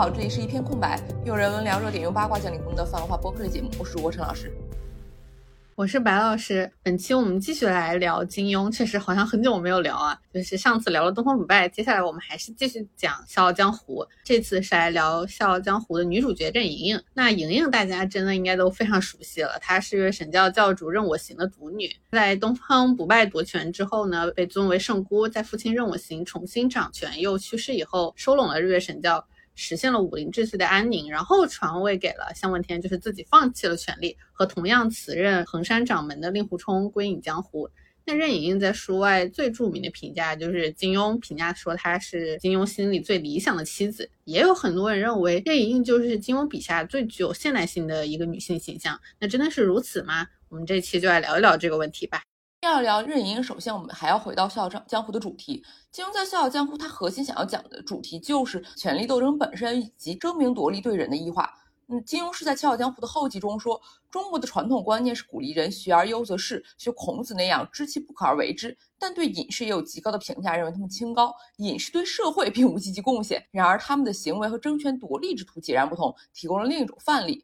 好，这里是一片空白，用人文聊热点，用八卦讲理工的泛文化播客类节目，我是主播陈老师。我是白老师，本期我们继续来聊金庸，确实好像很久没有聊啊。就是上次聊了东方不败，接下来我们还是继续讲《笑傲江湖》，这次是来聊《笑傲江湖》的女主角郑莹莹。那莹莹大家真的应该都非常熟悉了，她是神教教主任我行的独女，在东方不败夺权之后呢，被尊为圣姑，在父亲任我行重新掌权又去世以后，收拢了日月神教。实现了武林秩序的安宁，然后传位给了向问天，就是自己放弃了权力，和同样辞任衡山掌门的令狐冲归隐江湖。那任盈盈在书外最著名的评价就是金庸评价说她是金庸心里最理想的妻子，也有很多人认为任盈盈就是金庸笔下最具有现代性的一个女性形象。那真的是如此吗？我们这期就来聊一聊这个问题吧。要聊任盈，首先我们还要回到《笑傲江湖》的主题。金庸在《笑傲江湖》，他核心想要讲的主题就是权力斗争本身以及争名夺利对人的异化。嗯，金庸是在《笑傲江湖》的后记中说，中国的传统观念是鼓励人学而优则仕，学孔子那样知其不可而为之，但对隐士也有极高的评价，认为他们清高。隐士对社会并无积极贡献，然而他们的行为和争权夺利之徒截然不同，提供了另一种范例。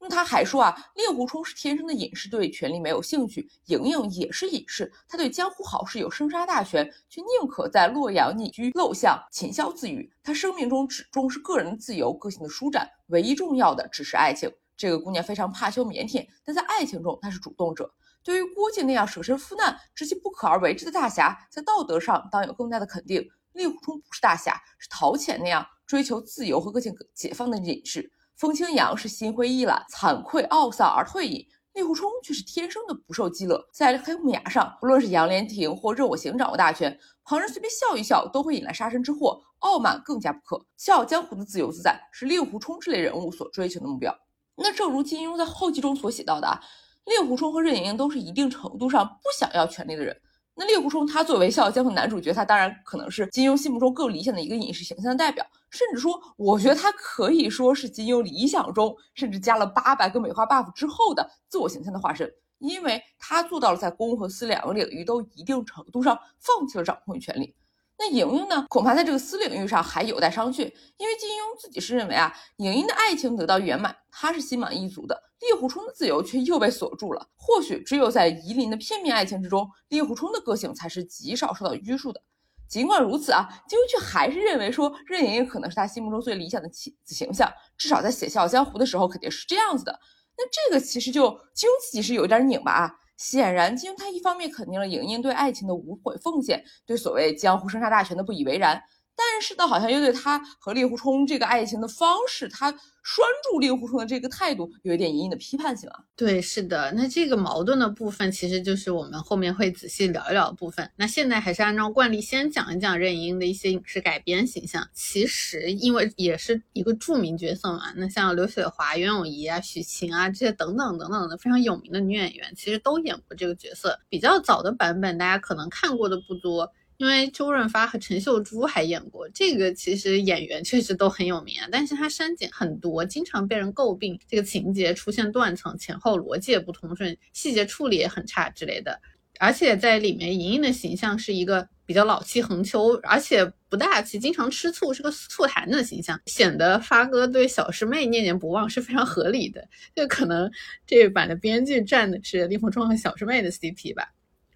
那他还说啊，令狐冲是天生的隐士，对权力没有兴趣；莹莹也是隐士，他对江湖好事有生杀大权，却宁可在洛阳隐居陋巷，浅笑自娱。他生命中只重视个人的自由、个性的舒展，唯一重要的只是爱情。这个姑娘非常怕羞腼腆，但在爱情中她是主动者。对于郭靖那样舍身赴难、知其不可而为之的大侠，在道德上当有更大的肯定。令狐冲不是大侠，是陶潜那样追求自由和个性解放的隐士。风清扬是心灰意懒、惭愧懊丧而退隐，令狐冲却是天生的不受激乐。在黑木崖上，不论是杨莲亭或任我行掌握大权，旁人随便笑一笑都会引来杀身之祸，傲慢更加不可。笑傲江湖的自由自在是令狐冲这类人物所追求的目标。那正如金庸在后记中所写到的啊，令狐冲和任盈盈都是一定程度上不想要权力的人。那令狐冲他作为《笑傲江湖》男主角，他当然可能是金庸心目中更理想的一个影视形象的代表，甚至说，我觉得他可以说是金庸理想中甚至加了八百个美化 buff 之后的自我形象的化身，因为他做到了在公和私两个领域都一定程度上放弃了掌控与权力。那莹莹呢？恐怕在这个私领域上还有待商榷，因为金庸自己是认为啊，莹莹的爱情得到圆满，他是心满意足的。令狐冲的自由却又被锁住了。或许只有在夷陵的片面爱情之中，令狐冲的个性才是极少受到拘束的。尽管如此啊，金庸却还是认为说任盈盈可能是他心目中最理想的妻子形象，至少在写《笑傲江湖》的时候肯定是这样子的。那这个其实就金庸自己是有点拧巴啊。显然，金庸他一方面肯定了莹莹对爱情的无悔奉献，对所谓江湖生杀大权的不以为然。但是呢，好像又对他和令狐冲这个爱情的方式，他拴住令狐冲的这个态度，有一点隐隐的批判性啊。对，是的，那这个矛盾的部分，其实就是我们后面会仔细聊一聊的部分。那现在还是按照惯例，先讲一讲任盈盈的一些影视改编形象。其实，因为也是一个著名角色嘛，那像刘雪华、袁咏仪啊、许晴啊这些等等等等的非常有名的女演员，其实都演过这个角色。比较早的版本，大家可能看过的不多。因为周润发和陈秀珠还演过这个，其实演员确实都很有名啊，但是他删减很多，经常被人诟病这个情节出现断层，前后逻辑也不通顺，细节处理也很差之类的。而且在里面，莹莹的形象是一个比较老气横秋，而且不大气，经常吃醋，是个醋坛的形象，显得发哥对小师妹念念不忘是非常合理的。就可能这一版的编剧站的是令狐冲和小师妹的 CP 吧。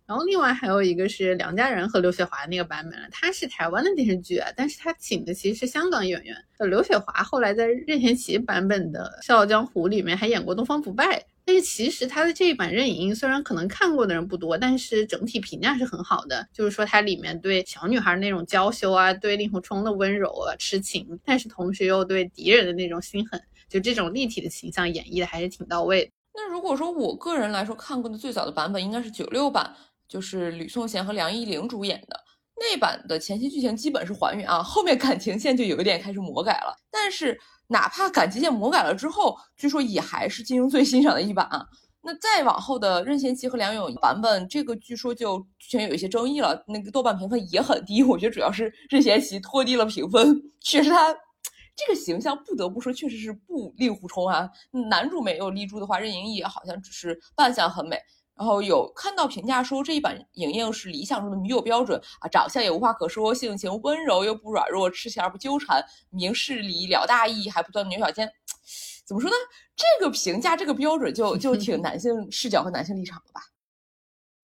然后另外还有一个是梁家仁和刘雪华那个版本了，他是台湾的电视剧啊，但是他请的其实是香港演员。刘雪华后来在任贤齐版本的《笑傲江湖》里面还演过东方不败，但是其实他的这一版任盈盈虽然可能看过的人不多，但是整体评价是很好的，就是说他里面对小女孩那种娇羞啊，对令狐冲的温柔啊、痴情，但是同时又对敌人的那种心狠，就这种立体的形象演绎的还是挺到位。那如果说我个人来说看过的最早的版本应该是九六版。就是吕颂贤和梁一玲主演的那版的前期剧情基本是还原啊，后面感情线就有一点开始魔改了。但是哪怕感情线魔改了之后，据说也还是金庸最欣赏的一版啊。那再往后的任贤齐和梁咏版本，这个据说就剧情有一些争议了，那个豆瓣评分也很低。我觉得主要是任贤齐拖低了评分，确实他这个形象不得不说确实是不令狐冲啊。男主没有立住的话，任盈盈也好像只是扮相很美。然后有看到评价说这一版莹莹是理想中的女友标准啊，长相也无话可说，性情温柔又不软弱，痴情而不纠缠，明事理了大义，还不断牛角尖。怎么说呢？这个评价这个标准就就挺男性 视角和男性立场的吧？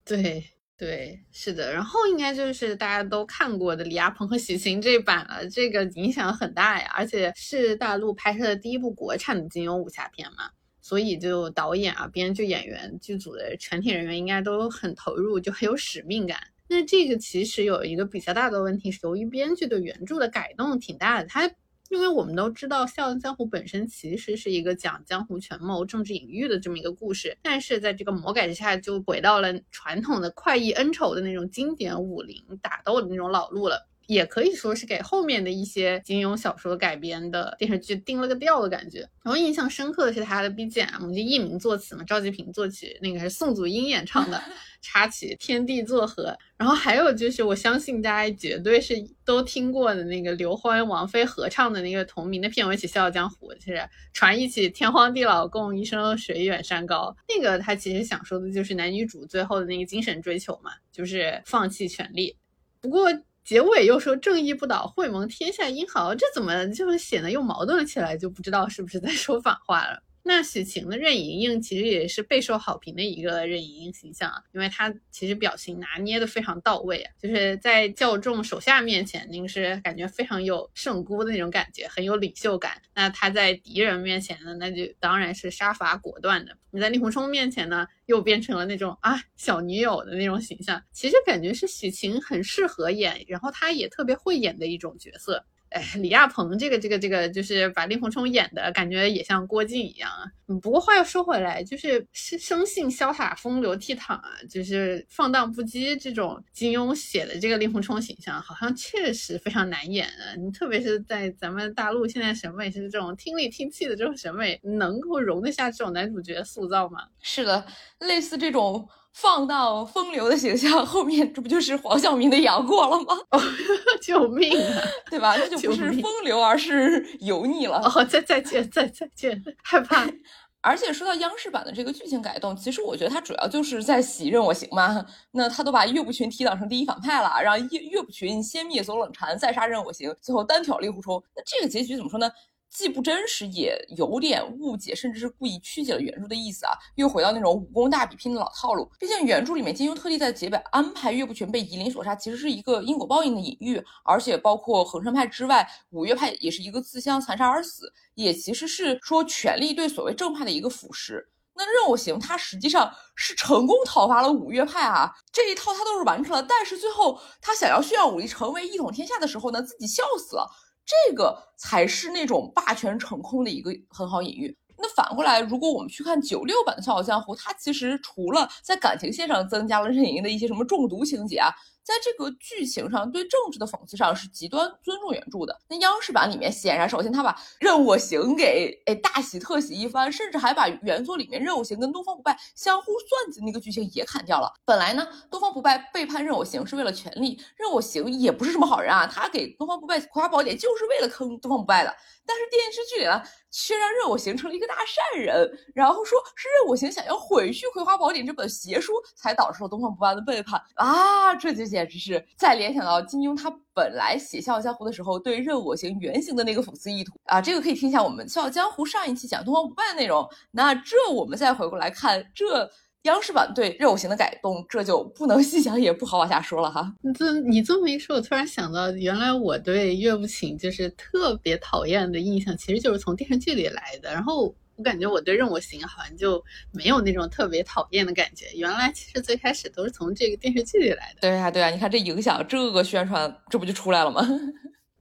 对对，是的。然后应该就是大家都看过的李亚鹏和许晴这一版了，这个影响很大呀，而且是大陆拍摄的第一部国产的金庸武侠片嘛。所以，就导演啊、编剧、演员、剧组的全体人员应该都很投入，就很有使命感。那这个其实有一个比较大的问题，是由于编剧对原著的改动挺大的。他因为我们都知道，《笑傲江湖》本身其实是一个讲江湖权谋、政治隐喻的这么一个故事，但是在这个魔改之下，就回到了传统的快意恩仇的那种经典武林打斗的那种老路了。也可以说是给后面的一些金庸小说改编的电视剧定了个调的感觉。然后印象深刻的是他的 BGM，就佚名作词嘛，赵季平作曲，那个是宋祖英演唱的插曲《天地作合》。然后还有就是，我相信大家绝对是都听过的那个刘欢、王菲合唱的那个同名的片尾曲《笑傲江湖》，就是传一起天荒地老，共一生水远山高。那个他其实想说的就是男女主最后的那个精神追求嘛，就是放弃权力。不过。结尾又说正义不倒，会盟天下英豪，这怎么就显得又矛盾了起来？就不知道是不是在说反话了。那许晴的任盈盈其实也是备受好评的一个任盈盈形象啊，因为她其实表情拿捏的非常到位啊，就是在教众手下面前，那个是感觉非常有圣姑的那种感觉，很有领袖感。那她在敌人面前呢，那就当然是杀伐果断的。你在令狐冲面前呢，又变成了那种啊小女友的那种形象。其实感觉是许晴很适合演，然后她也特别会演的一种角色。哎，李亚鹏这个这个这个，就是把令狐冲演的感觉也像郭靖一样啊。不过话又说回来，就是生生性潇洒、风流倜傥啊，就是放荡不羁这种金庸写的这个令狐冲形象，好像确实非常难演啊。你特别是在咱们大陆现在审美是这种听里听气的这种审美，能够容得下这种男主角塑造吗？是的，类似这种。放到风流的形象，后面这不就是黄晓明的杨过了吗？哦，救命啊！对吧？那就不是风流，而是油腻了。哦，再再见，再再见，害怕。而且说到央视版的这个剧情改动，其实我觉得它主要就是在洗任我行嘛。那他都把岳不群提档成第一反派了，让岳岳不群先灭左冷禅，再杀任我行，最后单挑令狐冲。那这个结局怎么说呢？既不真实，也有点误解，甚至是故意曲解了原著的意思啊！又回到那种武功大比拼的老套路。毕竟原著里面金庸特地在结尾安排岳不群被夷陵所杀，其实是一个因果报应的隐喻，而且包括衡山派之外，五岳派也是一个自相残杀而死，也其实是说权力对所谓正派的一个腐蚀。那任我行他实际上是成功讨伐了五岳派啊，这一套他都是完成了，但是最后他想要炫耀武力，成为一统天下的时候呢，自己笑死了。这个才是那种霸权成空的一个很好隐喻。那反过来，如果我们去看九六版的《笑傲江湖》，它其实除了在感情线上增加了任盈盈的一些什么中毒情节啊。在这个剧情上，对政治的讽刺上是极端尊重原著的。那央视版里面，显然首先他把任我行给哎大洗特洗一番，甚至还把原作里面任我行跟东方不败相互算计那个剧情也砍掉了。本来呢，东方不败背叛任我行是为了权力，任我行也不是什么好人啊，他给东方不败葵花宝典就是为了坑东方不败的。但是电视剧里呢，却让任我行成了一个大善人，然后说是任我行想要毁去葵花宝典这本邪书，才导致了东方不败的背叛啊，这就简直是再联想到金庸他本来写《笑傲江湖》的时候对任我行原型的那个讽刺意图啊，这个可以听一下我们《笑傲江湖》上一期讲东方不败的内容。那这我们再回过来看这。央视版对任我行的改动，这就不能 细想，也不好往下说了哈。你这你这么一说，我突然想到，原来我对岳不群就是特别讨厌的印象，其实就是从电视剧里来的。然后我感觉我对任我行好像就没有那种特别讨厌的感觉。原来其实最开始都是从这个电视剧里来的。对啊，对啊，你看这影响，这个宣传，这不就出来了吗？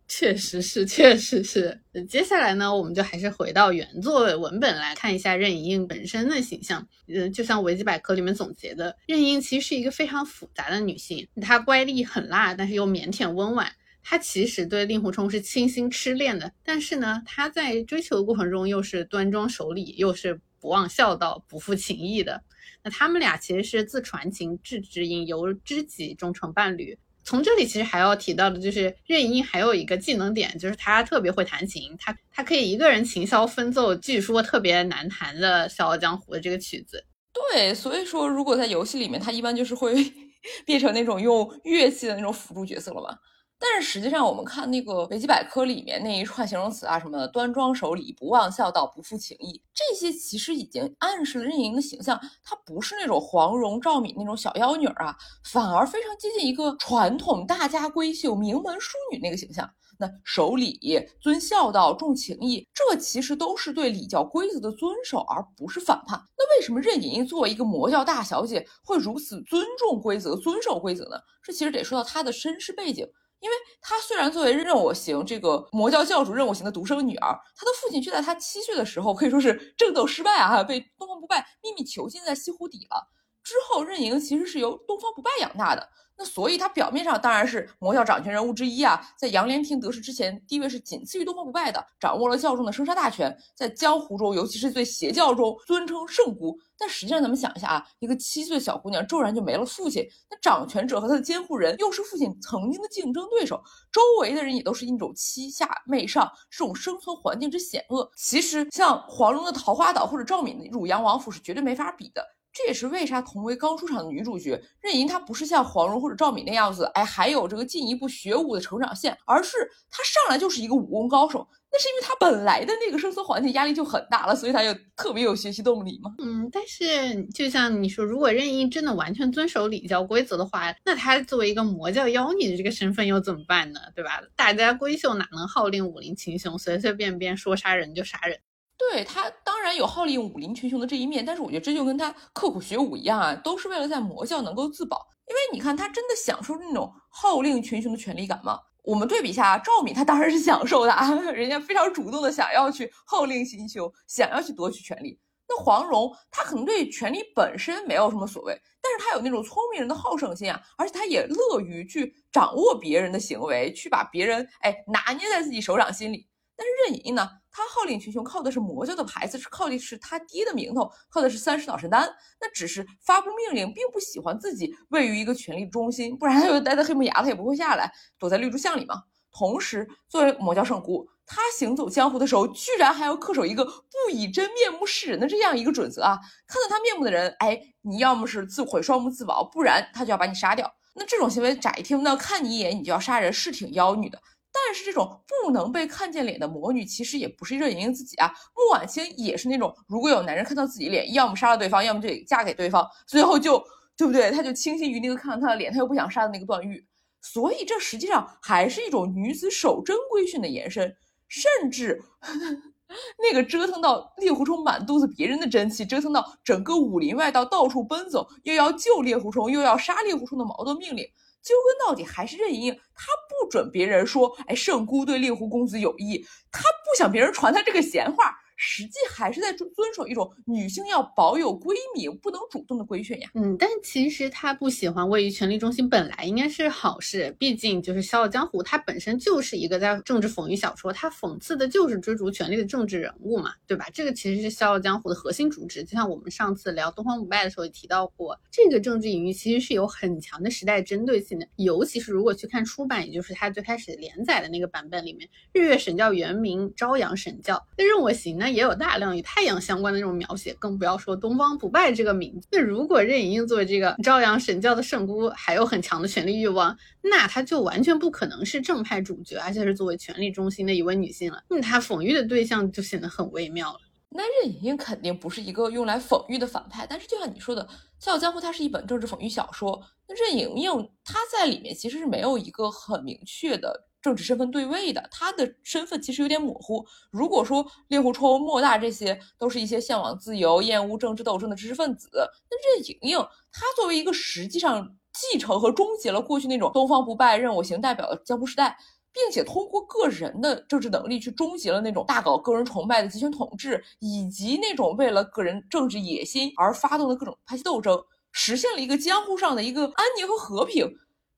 确实是，确实是。接下来呢，我们就还是回到原作文本来看一下任盈盈本身的形象。嗯，就像维基百科里面总结的，任盈盈其实是一个非常复杂的女性。她乖戾狠辣，但是又腼腆温婉。她其实对令狐冲是倾心痴恋的，但是呢，她在追求的过程中又是端庄守礼，又是不忘孝道、不负情义的。那他们俩其实是自传情至知音，由知己终成伴侣。从这里其实还要提到的就是任英还有一个技能点，就是他特别会弹琴，他他可以一个人琴箫分奏，据说特别难弹的《笑傲江湖》的这个曲子。对，所以说如果在游戏里面，他一般就是会 变成那种用乐器的那种辅助角色了吧。但是实际上，我们看那个维基百科里面那一串形容词啊，什么端庄守礼、不忘孝道、不负情义，这些其实已经暗示了任盈盈的形象，她不是那种黄蓉、赵敏那种小妖女啊，反而非常接近一个传统大家闺秀、名门淑女那个形象。那守礼、尊孝道、重情义，这其实都是对礼教规则的遵守，而不是反叛。那为什么任盈盈作为一个魔教大小姐，会如此尊重规则、遵守规则呢？这其实得说到她的身世背景。因为她虽然作为任我行这个魔教教主任我行的独生女儿，她的父亲却在她七岁的时候可以说是 争斗失败啊，被东方不败秘密囚禁在西湖底了。之后任盈其实是由东方不败养大的。那所以他表面上当然是魔教掌权人物之一啊，在杨莲亭得势之前，地位是仅次于东方不败的，掌握了教中的生杀大权，在江湖中，尤其是对邪教中尊称圣姑。但实际上，咱们想一下啊，一个七岁小姑娘骤然就没了父亲，那掌权者和他的监护人又是父亲曾经的竞争对手，周围的人也都是一种欺下媚上，这种生存环境之险恶，其实像黄蓉的桃花岛或者赵敏的汝阳王府是绝对没法比的。这也是为啥同为刚出场的女主角任盈，她不是像黄蓉或者赵敏那样子，哎，还有这个进一步学武的成长线，而是她上来就是一个武功高手。那是因为她本来的那个生存环境压力就很大了，所以她就特别有学习动力嘛。嗯，但是就像你说，如果任盈真的完全遵守礼教规则的话，那她作为一个魔教妖女的这个身份又怎么办呢？对吧？大家闺秀哪能号令武林群雄，随随便便说杀人就杀人？对他当然有号令武林群雄的这一面，但是我觉得这就跟他刻苦学武一样啊，都是为了在魔教能够自保。因为你看他真的享受那种号令群雄的权利感吗？我们对比一下赵敏，她当然是享受的啊，人家非常主动的想要去号令新休，想要去夺取权力。那黄蓉她可能对权力本身没有什么所谓，但是她有那种聪明人的好胜心啊，而且她也乐于去掌握别人的行为，去把别人哎拿捏在自己手掌心里。但是任盈盈呢？她号令群雄，靠的是魔教的牌子，是靠的是他爹的名头，靠的是三十脑神丹。那只是发布命令，并不喜欢自己位于一个权力中心，不然他就待在黑木崖，他也不会下来，躲在绿竹巷里嘛。同时，作为魔教圣姑，她行走江湖的时候，居然还要恪守一个不以真面目示人的这样一个准则啊！看到她面目的人，哎，你要么是自毁双目自保，不然他就要把你杀掉。那这种行为，乍一听呢，看你一眼你就要杀人，是挺妖女的。但是这种不能被看见脸的魔女，其实也不是任盈盈自己啊。穆婉清也是那种，如果有男人看到自己脸，要么杀了对方，要么就得嫁给对方，最后就对不对？她就倾心于那个看到他的脸，他又不想杀的那个段誉。所以这实际上还是一种女子守贞规训的延伸。甚至 那个折腾到猎狐冲满肚子别人的真气，折腾到整个武林外道到处奔走，又要救猎狐冲，又要杀猎狐冲的矛盾命令。究根到底还是任盈盈，她不准别人说，哎，圣姑对令狐公子有意，她不想别人传她这个闲话。实际还是在遵遵守一种女性要保有闺名，不能主动的规劝呀。嗯，但其实她不喜欢位于权力中心，本来应该是好事。毕竟就是《笑傲江湖》，它本身就是一个在政治讽喻小说，它讽刺的就是追逐权力的政治人物嘛，对吧？这个其实是《笑傲江湖》的核心主旨。就像我们上次聊东方不败的时候也提到过，这个政治隐喻其实是有很强的时代针对性的。尤其是如果去看出版，也就是它最开始连载的那个版本里面，日月神教原名朝阳神教，那任我行呢？也有大量与太阳相关的这种描写，更不要说东方不败这个名字。那如果任盈盈作为这个朝阳神教的圣姑，还有很强的权力欲望，那她就完全不可能是正派主角，而且是作为权力中心的一位女性了。那她讽喻的对象就显得很微妙了。那任盈盈肯定不是一个用来讽喻的反派，但是就像你说的，《笑傲江湖》它是一本政治讽喻小说，那任盈盈她在里面其实是没有一个很明确的。政治身份对位的，他的身份其实有点模糊。如果说猎狐冲、莫大这些都是一些向往自由、厌恶政治斗争的知识分子，那任盈盈她作为一个实际上继承和终结了过去那种东方不败、任我行代表的江湖时代，并且通过个人的政治能力去终结了那种大搞个人崇拜的集权统治，以及那种为了个人政治野心而发动的各种派系斗争，实现了一个江湖上的一个安宁和和平。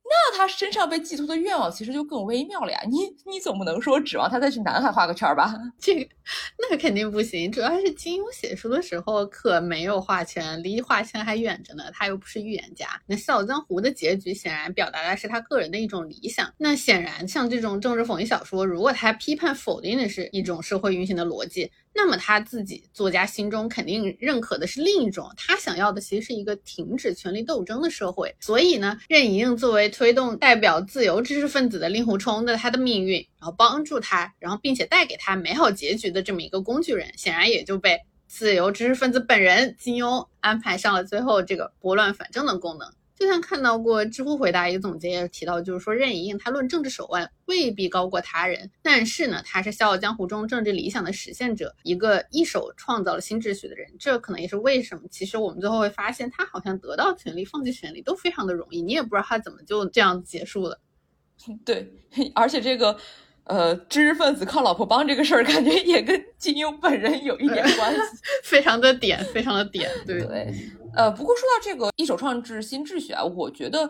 那他身上被寄托的愿望其实就更微妙了呀！你你总不能说指望他再去南海画个圈吧？这个那肯定不行。主要是金庸写书的时候可没有画圈，离画圈还远着呢。他又不是预言家。那《笑傲江湖》的结局显然表达的是他个人的一种理想。那显然，像这种政治讽喻小说，如果他批判否定的是一种社会运行的逻辑。那么他自己作家心中肯定认可的是另一种，他想要的其实是一个停止权力斗争的社会。所以呢，任盈盈作为推动代表自由知识分子的令狐冲的他的命运，然后帮助他，然后并且带给他美好结局的这么一个工具人，显然也就被自由知识分子本人金庸安排上了最后这个拨乱反正的功能。就像看到过知乎回答一个总结也提到，就是说任盈盈她论政治手腕未必高过他人，但是呢，她是《笑傲江湖》中政治理想的实现者，一个一手创造了新秩序的人。这可能也是为什么，其实我们最后会发现，他好像得到权力、放弃权力都非常的容易，你也不知道他怎么就这样结束了。对，而且这个。呃，知识分子靠老婆帮这个事儿，感觉也跟金庸本人有一点关系，非常的点，非常的点，对对。呃，不过说到这个一手创制新秩序啊，我觉得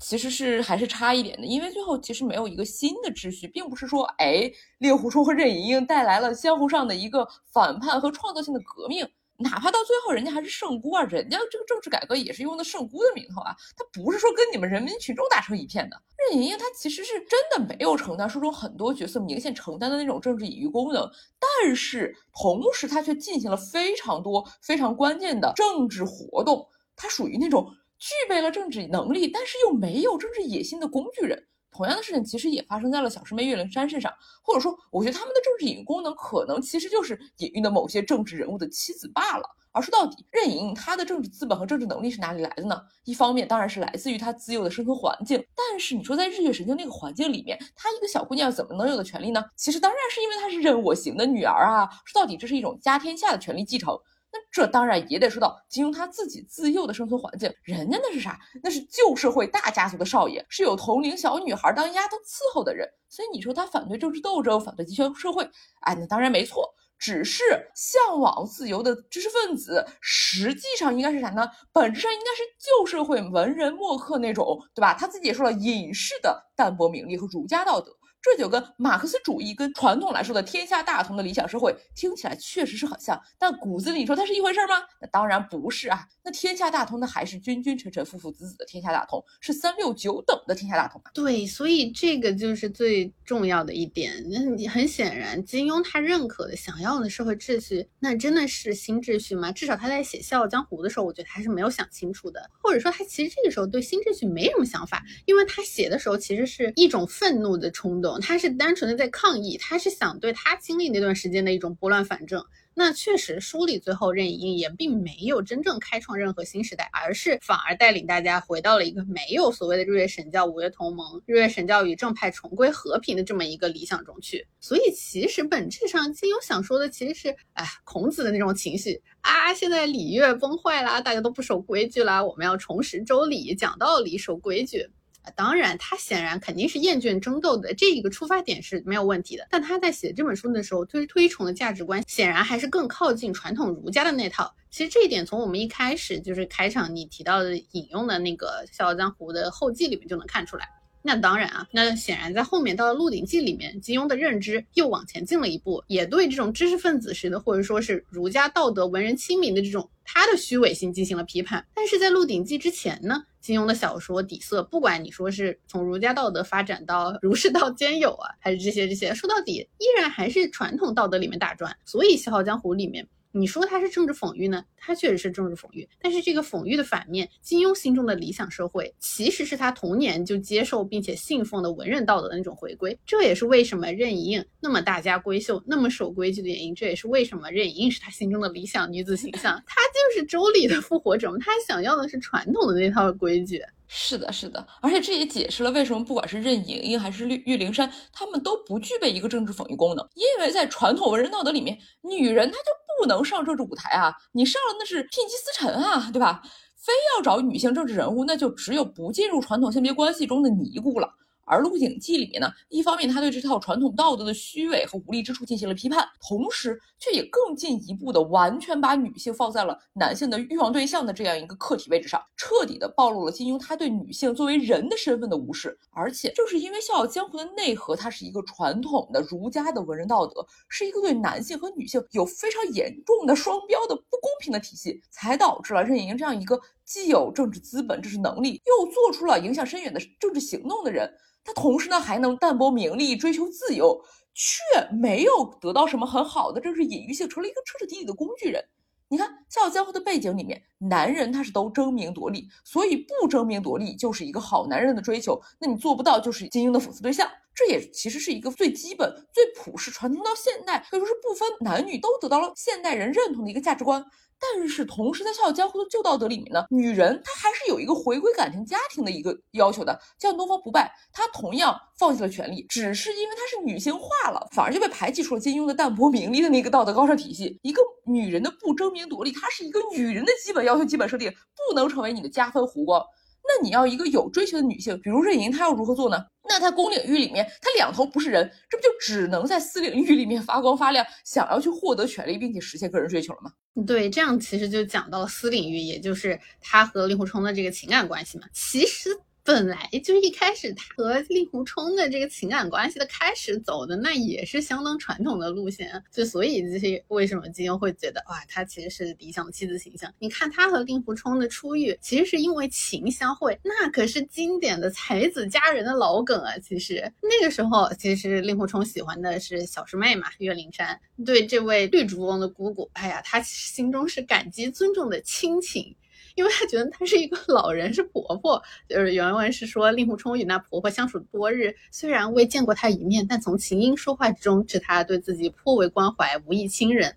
其实是还是差一点的，因为最后其实没有一个新的秩序，并不是说哎，令狐冲和任盈盈带来了江湖上的一个反叛和创造性的革命。哪怕到最后人家还是圣姑啊，人家这个政治改革也是用的圣姑的名头啊，他不是说跟你们人民群众打成一片的。任盈盈她其实是真的没有承担书中很多角色明显承担的那种政治隐喻功能，但是同时她却进行了非常多非常关键的政治活动，她属于那种具备了政治能力，但是又没有政治野心的工具人。同样的事情其实也发生在了小师妹岳灵珊身上，或者说，我觉得他们的政治隐喻功能可能其实就是隐喻的某些政治人物的妻子罢了。而说到底，任盈盈她的政治资本和政治能力是哪里来的呢？一方面当然是来自于她自幼的生存环境，但是你说在日月神经那个环境里面，她一个小姑娘怎么能有的权利呢？其实当然是因为她是任我行的女儿啊。说到底，这是一种家天下的权力继承。那这当然也得说到金庸他自己自幼的生存环境，人家那是啥？那是旧社会大家族的少爷，是有同龄小女孩当丫头伺候的人。所以你说他反对政治斗争，反对集权社会，哎，那当然没错。只是向往自由的知识分子，实际上应该是啥呢？本质上应该是旧社会文人墨客那种，对吧？他自己也说了，隐士的淡泊名利和儒家道德。这就跟马克思主义跟传统来说的天下大同的理想社会听起来确实是很像，但骨子里你说它是一回事吗？那当然不是啊。那天下大同的还是君君臣臣、父父子子的天下大同，是三六九等的天下大同啊。对，所以这个就是最重要的一点。那你很显然，金庸他认可的、想要的社会秩序，那真的是新秩序吗？至少他在写《笑傲江湖》的时候，我觉得还是没有想清楚的，或者说他其实这个时候对新秩序没什么想法，因为他写的时候其实是一种愤怒的冲动。他是单纯的在抗议，他是想对他经历那段时间的一种拨乱反正。那确实，书里最后任盈盈也并没有真正开创任何新时代，而是反而带领大家回到了一个没有所谓的日月神教、五岳同盟、日月神教与正派重归和平的这么一个理想中去。所以，其实本质上，金庸想说的其实是，哎，孔子的那种情绪啊，现在礼乐崩坏啦，大家都不守规矩啦，我们要重拾周礼，讲道理，守规矩。当然，他显然肯定是厌倦争斗的这一个出发点是没有问题的。但他在写这本书的时候推推崇的价值观，显然还是更靠近传统儒家的那套。其实这一点从我们一开始就是开场你提到的引用的那个《笑傲江湖》的后记里面就能看出来。那当然啊，那显然在后面到了《鹿鼎记》里面，金庸的认知又往前进了一步，也对这种知识分子式的或者说是儒家道德、文人亲民的这种他的虚伪性进行了批判。但是在《鹿鼎记》之前呢？金庸的小说底色，不管你说是从儒家道德发展到儒释道兼有啊，还是这些这些，说到底依然还是传统道德里面打转。所以《笑傲江湖》里面。你说它是政治讽喻呢？它确实是政治讽喻，但是这个讽喻的反面，金庸心中的理想社会，其实是他童年就接受并且信奉的文人道德的那种回归。这也是为什么任盈盈那么大家闺秀，那么守规矩的原因。这也是为什么任盈盈是他心中的理想女子形象。她就是周礼的复活者嘛，她想要的是传统的那套规矩。是的，是的，而且这也解释了为什么不管是任盈盈还是岳岳灵珊，他们都不具备一个政治讽喻功能，因为在传统文人道德里面，女人她就。不能上政治舞台啊！你上了那是聘妻司晨啊，对吧？非要找女性政治人物，那就只有不进入传统性别关系中的尼姑了。而《鹿鼎记》里面呢，一方面他对这套传统道德的虚伪和无力之处进行了批判，同时却也更进一步的完全把女性放在了男性的欲望对象的这样一个客体位置上，彻底的暴露了金庸他对女性作为人的身份的无视。而且正是因为《笑傲江湖》的内核，它是一个传统的儒家的文人道德，是一个对男性和女性有非常严重的双标的不公平的体系，才导致了任盈盈这样一个既有政治资本、政治能力，又做出了影响深远的政治行动的人。他同时呢还能淡泊名利，追求自由，却没有得到什么很好的政治隐喻性，成了一个彻彻底底的工具人。你看《笑傲江湖》的背景里面，男人他是都争名夺利，所以不争名夺利就是一个好男人的追求。那你做不到，就是金庸的讽刺对象。这也其实是一个最基本、最普世、传承到现代，可以说是不分男女都得到了现代人认同的一个价值观。但是同时，在《笑傲江湖》的旧道德里面呢，女人她还是有一个回归感情家庭的一个要求的。像东方不败，她同样放弃了权利，只是因为她是女性化了，反而就被排挤出了金庸的淡泊名利的那个道德高尚体系。一个女人的不争名夺利，它是一个女人的基本要求、基本设定，不能成为你的加分弧光。那你要一个有追求的女性，比如任盈，她要如何做呢？那她公领域里面，她两头不是人，这不就只能在私领域里面发光发亮，想要去获得权利，并且实现个人追求了吗？对，这样其实就讲到了私领域，也就是她和令狐冲的这个情感关系嘛。其实。本来就一开始他和令狐冲的这个情感关系的开始走的那也是相当传统的路线，就所以这些为什么金庸会觉得哇，他其实是理想的妻子形象？你看他和令狐冲的初遇，其实是因为情相会，那可是经典的才子佳人的老梗啊。其实那个时候，其实令狐冲喜欢的是小师妹嘛，岳灵珊，对这位绿竹翁的姑姑，哎呀，他心中是感激尊重的亲情。因为他觉得她是一个 老人，是婆婆。就是原文是说，令狐冲与那婆婆相处多日，虽然未见过她一面，但从琴音说话之中，知她对自己颇为关怀，无意亲人。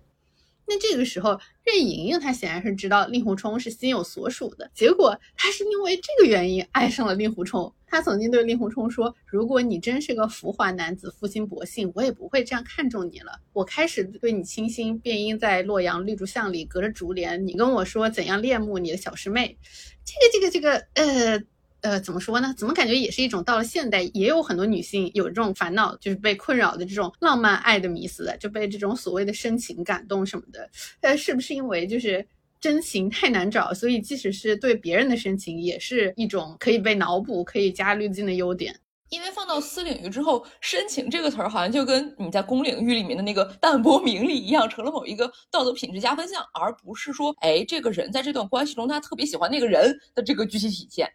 那这个时候，任盈盈她显然是知道令狐冲是心有所属的，结果她是因为这个原因爱上了令狐冲。他曾经对令狐冲说：“如果你真是个浮华男子，负心薄幸，我也不会这样看重你了。我开始对你倾心，便因在洛阳绿竹巷里隔着竹帘，你跟我说怎样恋慕你的小师妹。这个这个这个，呃。”呃，怎么说呢？怎么感觉也是一种到了现代，也有很多女性有这种烦恼，就是被困扰的这种浪漫爱的迷思，就被这种所谓的深情感动什么的。呃，是不是因为就是深情太难找，所以即使是对别人的深情，也是一种可以被脑补、可以加滤镜的优点？因为放到私领域之后，深情这个词儿好像就跟你在公领域里面的那个淡泊名利一样，成了某一个道德品质加分项，而不是说，哎，这个人在这段关系中他特别喜欢那个人的这个具体体现。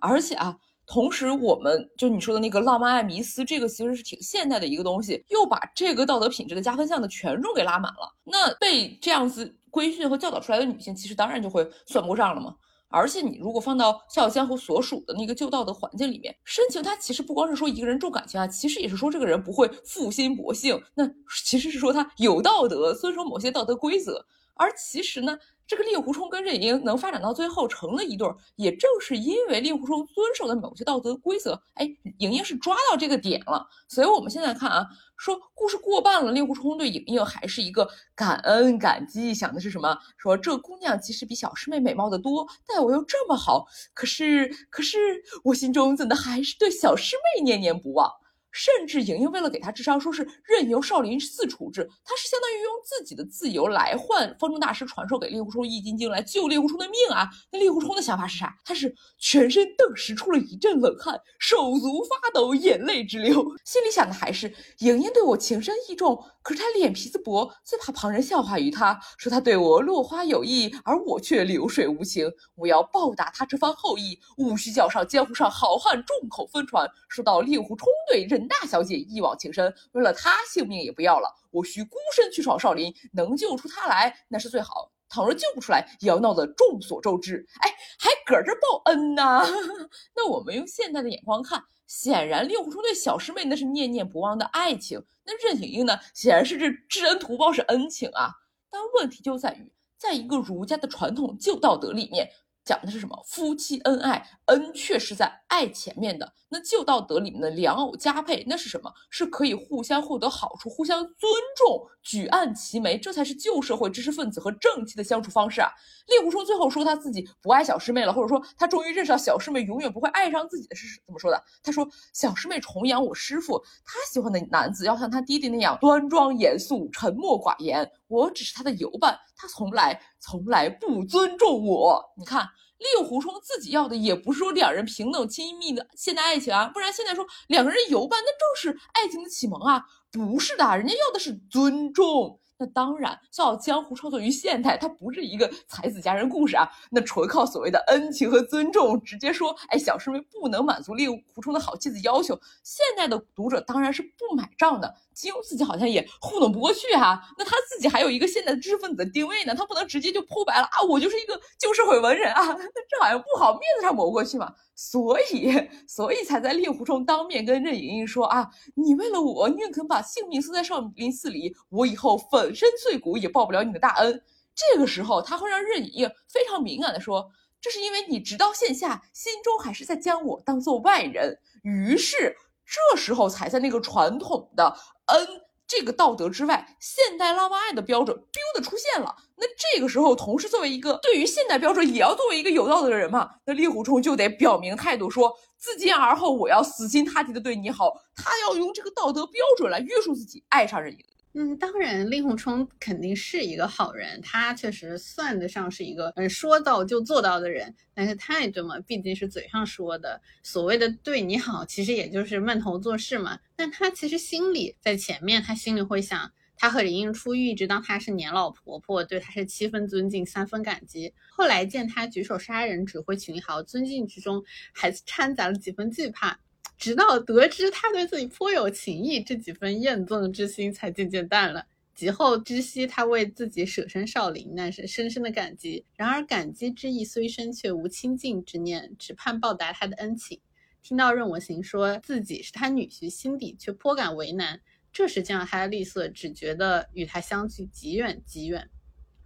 而且啊，同时我们就你说的那个浪漫爱迷思，这个其实是挺现代的一个东西，又把这个道德品质的加分项的权重给拉满了。那被这样子规训和教导出来的女性，其实当然就会算不过账了嘛。而且你如果放到《笑傲江湖》所属的那个旧道德环境里面，深情它其实不光是说一个人重感情啊，其实也是说这个人不会负心薄幸，那其实是说他有道德，遵守某些道德规则。而其实呢。这个令狐冲跟任盈盈能发展到最后成了一对儿，也正是因为令狐冲遵守的某些道德规则，哎，盈盈是抓到这个点了。所以我们现在看啊，说故事过半了，令狐冲对盈盈还是一个感恩感激，想的是什么？说这姑娘其实比小师妹美貌的多，待我又这么好，可是可是我心中怎的还是对小师妹念念不忘。甚至莹莹为了给他智商，说是任由少林寺处置，他是相当于用自己的自由来换方中大师传授给令狐冲易筋经来救令狐冲的命啊！那令狐冲的想法是啥？他是全身顿时出了一阵冷汗，手足发抖，眼泪直流，心里想的还是莹莹对我情深意重，可是她脸皮子薄，最怕旁人笑话于她，说她对我落花有意，而我却流水无情。我要报答她这番厚意，务须叫上江湖上好汉众口纷传，说到令狐冲对任。大小姐一往情深，为了她性命也不要了。我需孤身去闯少林，能救出她来那是最好。倘若救不出来，也要闹得众所周知。哎，还搁这报恩呢？那我们用现代的眼光看，显然令狐冲对小师妹那是念念不忘的爱情。那任盈盈呢？显然是这知恩图报是恩情啊。但问题就在于，在一个儒家的传统旧道德里面。讲的是什么？夫妻恩爱，恩却是在爱前面的。那旧道德里面的良偶佳配，那是什么？是可以互相获得好处，互相尊重，举案齐眉，这才是旧社会知识分子和正气的相处方式啊！令狐冲最后说他自己不爱小师妹了，或者说他终于认识到小师妹永远不会爱上自己的是怎么说的？他说：“小师妹崇仰我师傅，他喜欢的男子要像他弟弟那样端庄严肃、沉默寡言，我只是他的游伴，他从来从来不尊重我。”你看。令狐冲自己要的也不是说两人平等亲密的现代爱情啊，不然现在说两个人游伴，那正是爱情的启蒙啊，不是的，人家要的是尊重。那当然，《笑傲江湖》创作于现代，它不是一个才子佳人故事啊，那纯靠所谓的恩情和尊重，直接说，哎，小师妹不能满足令狐冲的好妻子要求，现代的读者当然是不买账的。金庸自己好像也糊弄不过去哈，那他自己还有一个现代知识分子的定位呢，他不能直接就剖白了啊，我就是一个旧社会文人啊，这好像不好，面子上抹不过去嘛，所以，所以才在令狐冲当面跟任盈盈说啊，你为了我宁肯把性命送在少林寺里，我以后粉身碎骨也报不了你的大恩。这个时候，他会让任盈盈非常敏感的说，这是因为你直到线下心中还是在将我当做外人，于是。这时候才在那个传统的恩这个道德之外，现代浪漫爱的标准 biu 的出现了。那这个时候，同时作为一个对于现代标准也要作为一个有道德的人嘛，那令狐冲就得表明态度，说自今而后我要死心塌地的对你好，他要用这个道德标准来约束自己，爱上任盈。嗯，当然，令狐冲肯定是一个好人，他确实算得上是一个嗯说到就做到的人。但是态度嘛，毕竟是嘴上说的，所谓的对你好，其实也就是闷头做事嘛。但他其实心里在前面，他心里会想，他和林英初，一直当她是年老婆婆，对她是七分尊敬，三分感激。后来见他举手杀人，指挥群豪，尊敬之中还掺杂了几分惧怕。直到得知他对自己颇有情意，这几分厌憎之心才渐渐淡了。及后知悉他为自己舍身少林，那是深深的感激。然而感激之意虽深，却无亲近之念，只盼报答他的恩情。听到任我行说自己是他女婿，心底却颇感为难。这时见到他的绿色，只觉得与他相距极远极远。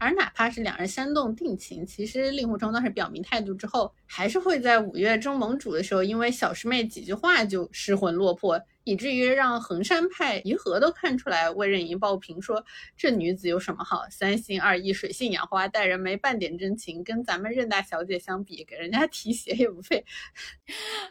而哪怕是两人煽动定情，其实令狐冲当时表明态度之后，还是会在五岳争盟主的时候，因为小师妹几句话就失魂落魄，以至于让衡山派颐和都看出来，为任盈抱平说这女子有什么好，三心二意，水性杨花，待人没半点真情，跟咱们任大小姐相比，给人家提鞋也不配。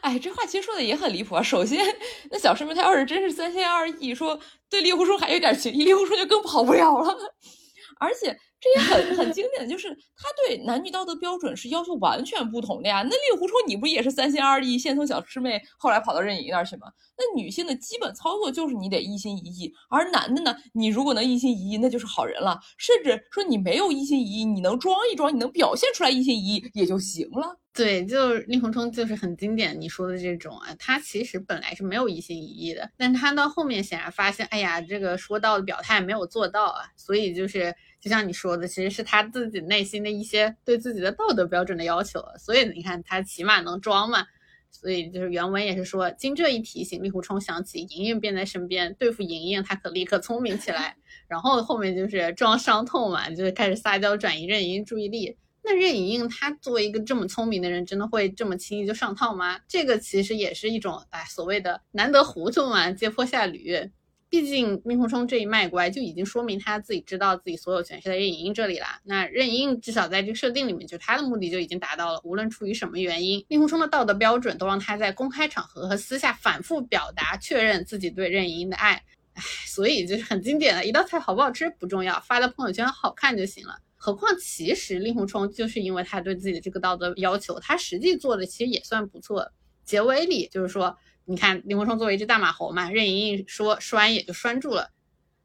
哎，这话其实说的也很离谱啊。首先，那小师妹她要是真是三心二意，说对令狐冲还有点情，令狐冲就更跑不了了，而且。这也很很经典就是他对男女道德标准是要求完全不同的呀。那令狐冲你不也是三心二意，先从小师妹，后来跑到任盈那儿去吗？那女性的基本操作就是你得一心一意，而男的呢，你如果能一心一意，那就是好人了。甚至说你没有一心一意，你能装一装，你能表现出来一心一意也就行了。对，就令狐冲就是很经典你说的这种啊，他其实本来是没有一心一意的，但他到后面显然发现，哎呀，这个说到的表态没有做到啊，所以就是。就像你说的，其实是他自己内心的一些对自己的道德标准的要求，所以你看他起码能装嘛。所以就是原文也是说，经这一提醒，令狐冲想起莹莹便在身边，对付莹莹他可立刻聪明起来。然后后面就是装伤痛嘛，就是开始撒娇转移任盈盈注意力。那任盈盈她作为一个这么聪明的人，真的会这么轻易就上套吗？这个其实也是一种哎所谓的难得糊涂嘛，借坡下驴。毕竟令狐冲这一卖乖就已经说明他自己知道自己所有权是在任盈盈这里了。那任盈盈至少在这个设定里面，就他的目的就已经达到了。无论出于什么原因，令狐冲的道德标准都让他在公开场合和私下反复表达确认自己对任盈盈的爱。唉，所以就是很经典的一道菜好不好吃不重要，发到朋友圈好看就行了。何况其实令狐冲就是因为他对自己的这个道德要求，他实际做的其实也算不错。结尾里就是说。你看，令狐冲作为一只大马猴嘛，任盈盈说拴也就拴住了，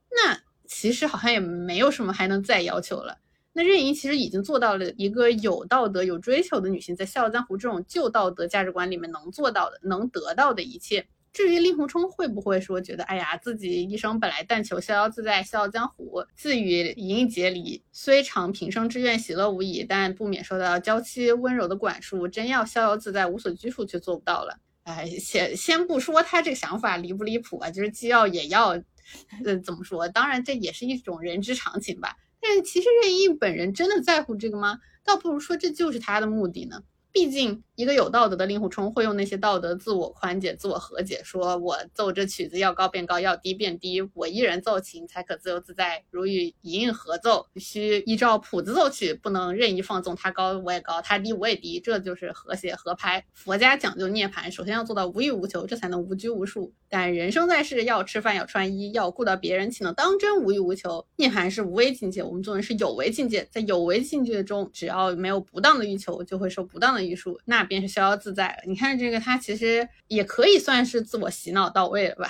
那其实好像也没有什么还能再要求了。那任盈盈其实已经做到了一个有道德、有追求的女性，在《笑傲江湖》这种旧道德价值观里面能做到的、能得到的一切。至于令狐冲会不会说觉得，哎呀，自己一生本来但求逍遥自在，笑傲江湖，自与盈盈结离，虽尝平生之愿，喜乐无已，但不免受到娇妻温柔的管束，真要逍遥自在，无所拘束，却做不到了。哎，先先不说他这个想法离不离谱啊，就是既要也要，呃，怎么说？当然这也是一种人之常情吧。但是其实任盈盈本人真的在乎这个吗？倒不如说这就是他的目的呢。毕竟，一个有道德的令狐冲会用那些道德自我宽解、自我和解，说我奏这曲子要高变高，要低变低，我一人奏琴才可自由自在，如与莹莹合奏，需依照谱子奏曲，不能任意放纵，他高我也高，他低我也低，这就是和谐合拍。佛家讲究涅槃，首先要做到无欲无求，这才能无拘无束。但人生在世，要吃饭，要穿衣，要顾到别人，岂能当真无欲无求？涅槃是无为境界，我们做人是有为境界，在有为境界中，只要没有不当的欲求，就会受不当的。的艺术那便是逍遥自在了。你看这个，他其实也可以算是自我洗脑到位了吧？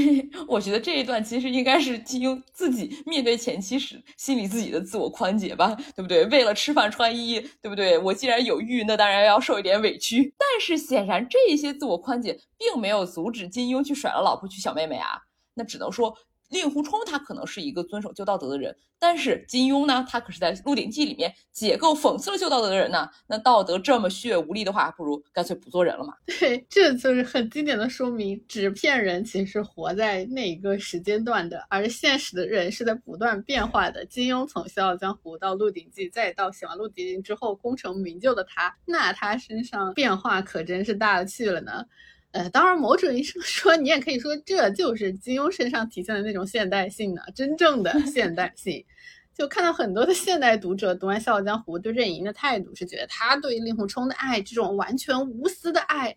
我觉得这一段其实应该是金庸自己面对前妻时心里自己的自我宽解吧，对不对？为了吃饭穿衣，对不对？我既然有欲，那当然要受一点委屈。但是显然这些自我宽解并没有阻止金庸去甩了老婆娶小妹妹啊，那只能说。令狐冲他可能是一个遵守旧道德的人，但是金庸呢，他可是在《鹿鼎记》里面解构讽刺了旧道德的人呢。那道德这么虚伪无力的话，不如干脆不做人了嘛。对，这就是很经典的说明，纸片人其实活在那一个时间段的，而现实的人是在不断变化的。金庸从《笑傲江湖》到《鹿鼎记》，再到写完《鹿鼎记》之后功成名就的他，那他身上变化可真是大了去了呢。呃，当然，某种意义上说，你也可以说这就是金庸身上体现的那种现代性呢，真正的 现代性。就看到很多的现代读者读完《笑傲江湖》，对任盈盈的态度是觉得他对令狐冲的爱，这种完全无私的爱。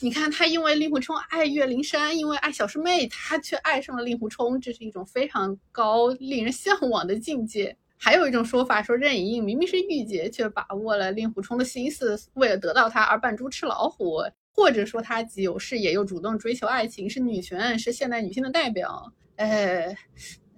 你看他因为令狐冲爱岳灵珊，因为爱小师妹，他却爱上了令狐冲，这是一种非常高、令人向往的境界。还有一种说法说，任盈盈明明是御姐，却把握了令狐冲的心思，为了得到他而扮猪吃老虎。或者说她既有事业又主动追求爱情，是女权，是现代女性的代表。呃，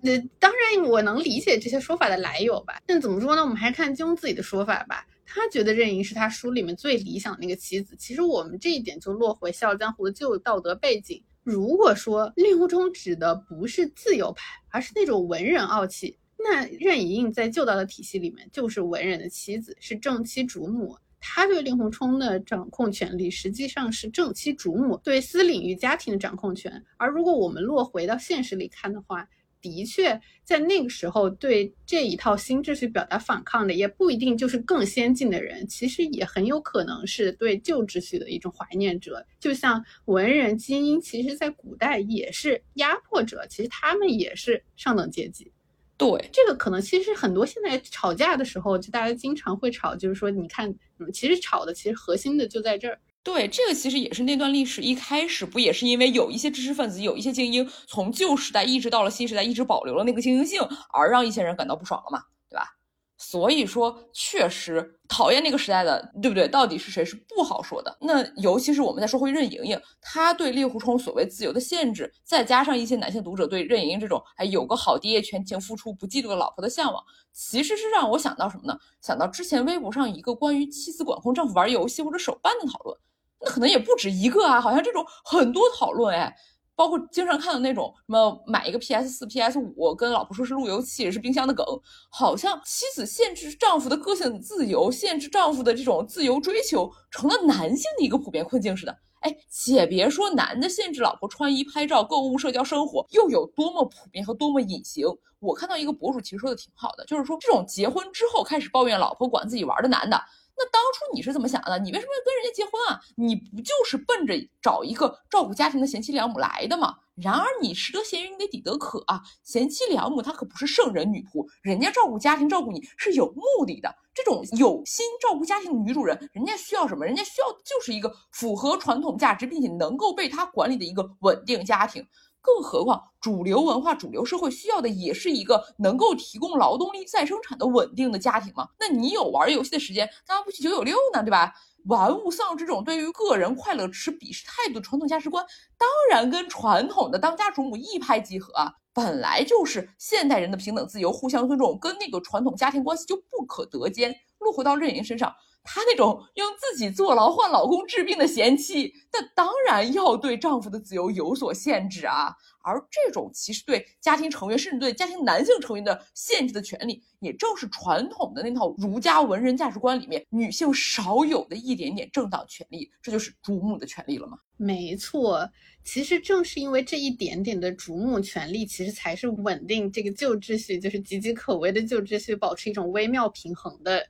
那当然我能理解这些说法的来由吧。但怎么说呢？我们还是看金庸自己的说法吧。他觉得任盈是他书里面最理想的那个妻子。其实我们这一点就落回《笑傲江湖》的旧道德背景。如果说令狐冲指的不是自由派，而是那种文人傲气，那任盈盈在旧道德体系里面就是文人的妻子，是正妻主母。他对令狐冲的掌控权力，实际上是正妻主母对私领域家庭的掌控权。而如果我们落回到现实里看的话，的确在那个时候对这一套新秩序表达反抗的，也不一定就是更先进的人，其实也很有可能是对旧秩序的一种怀念者。就像文人精英，其实在古代也是压迫者，其实他们也是上等阶级。对这个可能，其实很多现在吵架的时候，就大家经常会吵，就是说，你看，其实吵的其实核心的就在这儿。对，这个其实也是那段历史一开始不也是因为有一些知识分子，有一些精英从旧时代一直到了新时代，一直保留了那个精英性，而让一些人感到不爽了嘛，对吧？所以说，确实讨厌那个时代的，对不对？到底是谁是不好说的。那尤其是我们再说回任盈盈，她对令狐冲所谓自由的限制，再加上一些男性读者对任盈盈这种哎有个好爹全情付出不嫉妒的老婆的向往，其实是让我想到什么呢？想到之前微博上一个关于妻子管控丈夫玩游戏或者手办的讨论，那可能也不止一个啊，好像这种很多讨论哎。包括经常看到那种什么买一个 PS 四、PS 五，跟老婆说是路由器，是冰箱的梗，好像妻子限制丈夫的个性自由，限制丈夫的这种自由追求，成了男性的一个普遍困境似的。哎，且别说男的限制老婆穿衣、拍照、购物、社交生活，又有多么普遍和多么隐形。我看到一个博主其实说的挺好的，就是说这种结婚之后开始抱怨老婆管自己玩的男的。那当初你是怎么想的？你为什么要跟人家结婚啊？你不就是奔着找一个照顾家庭的贤妻良母来的吗？然而你识得贤鱼，你得抵得可啊！贤妻良母她可不是圣人女仆，人家照顾家庭、照顾你是有目的的。这种有心照顾家庭的女主人，人家需要什么？人家需要就是一个符合传统价值，并且能够被她管理的一个稳定家庭。更何况，主流文化、主流社会需要的也是一个能够提供劳动力再生产的稳定的家庭嘛？那你有玩游戏的时间，干嘛不去九九六呢？对吧？玩物丧志这种对于个人快乐持鄙视态度的传统价值观，当然跟传统的当家主母一拍即合啊！本来就是现代人的平等自由、互相尊重，跟那个传统家庭关系就不可得兼。落回到任盈身上。她那种用自己坐牢换老公治病的贤妻，那当然要对丈夫的自由有所限制啊。而这种其实对家庭成员，甚至对家庭男性成员的限制的权利，也正是传统的那套儒家文人价值观里面女性少有的一点点正当权利，这就是主母的权利了吗？没错，其实正是因为这一点点的主母权利，其实才是稳定这个旧秩序，就是岌岌可危的旧秩序，保持一种微妙平衡的。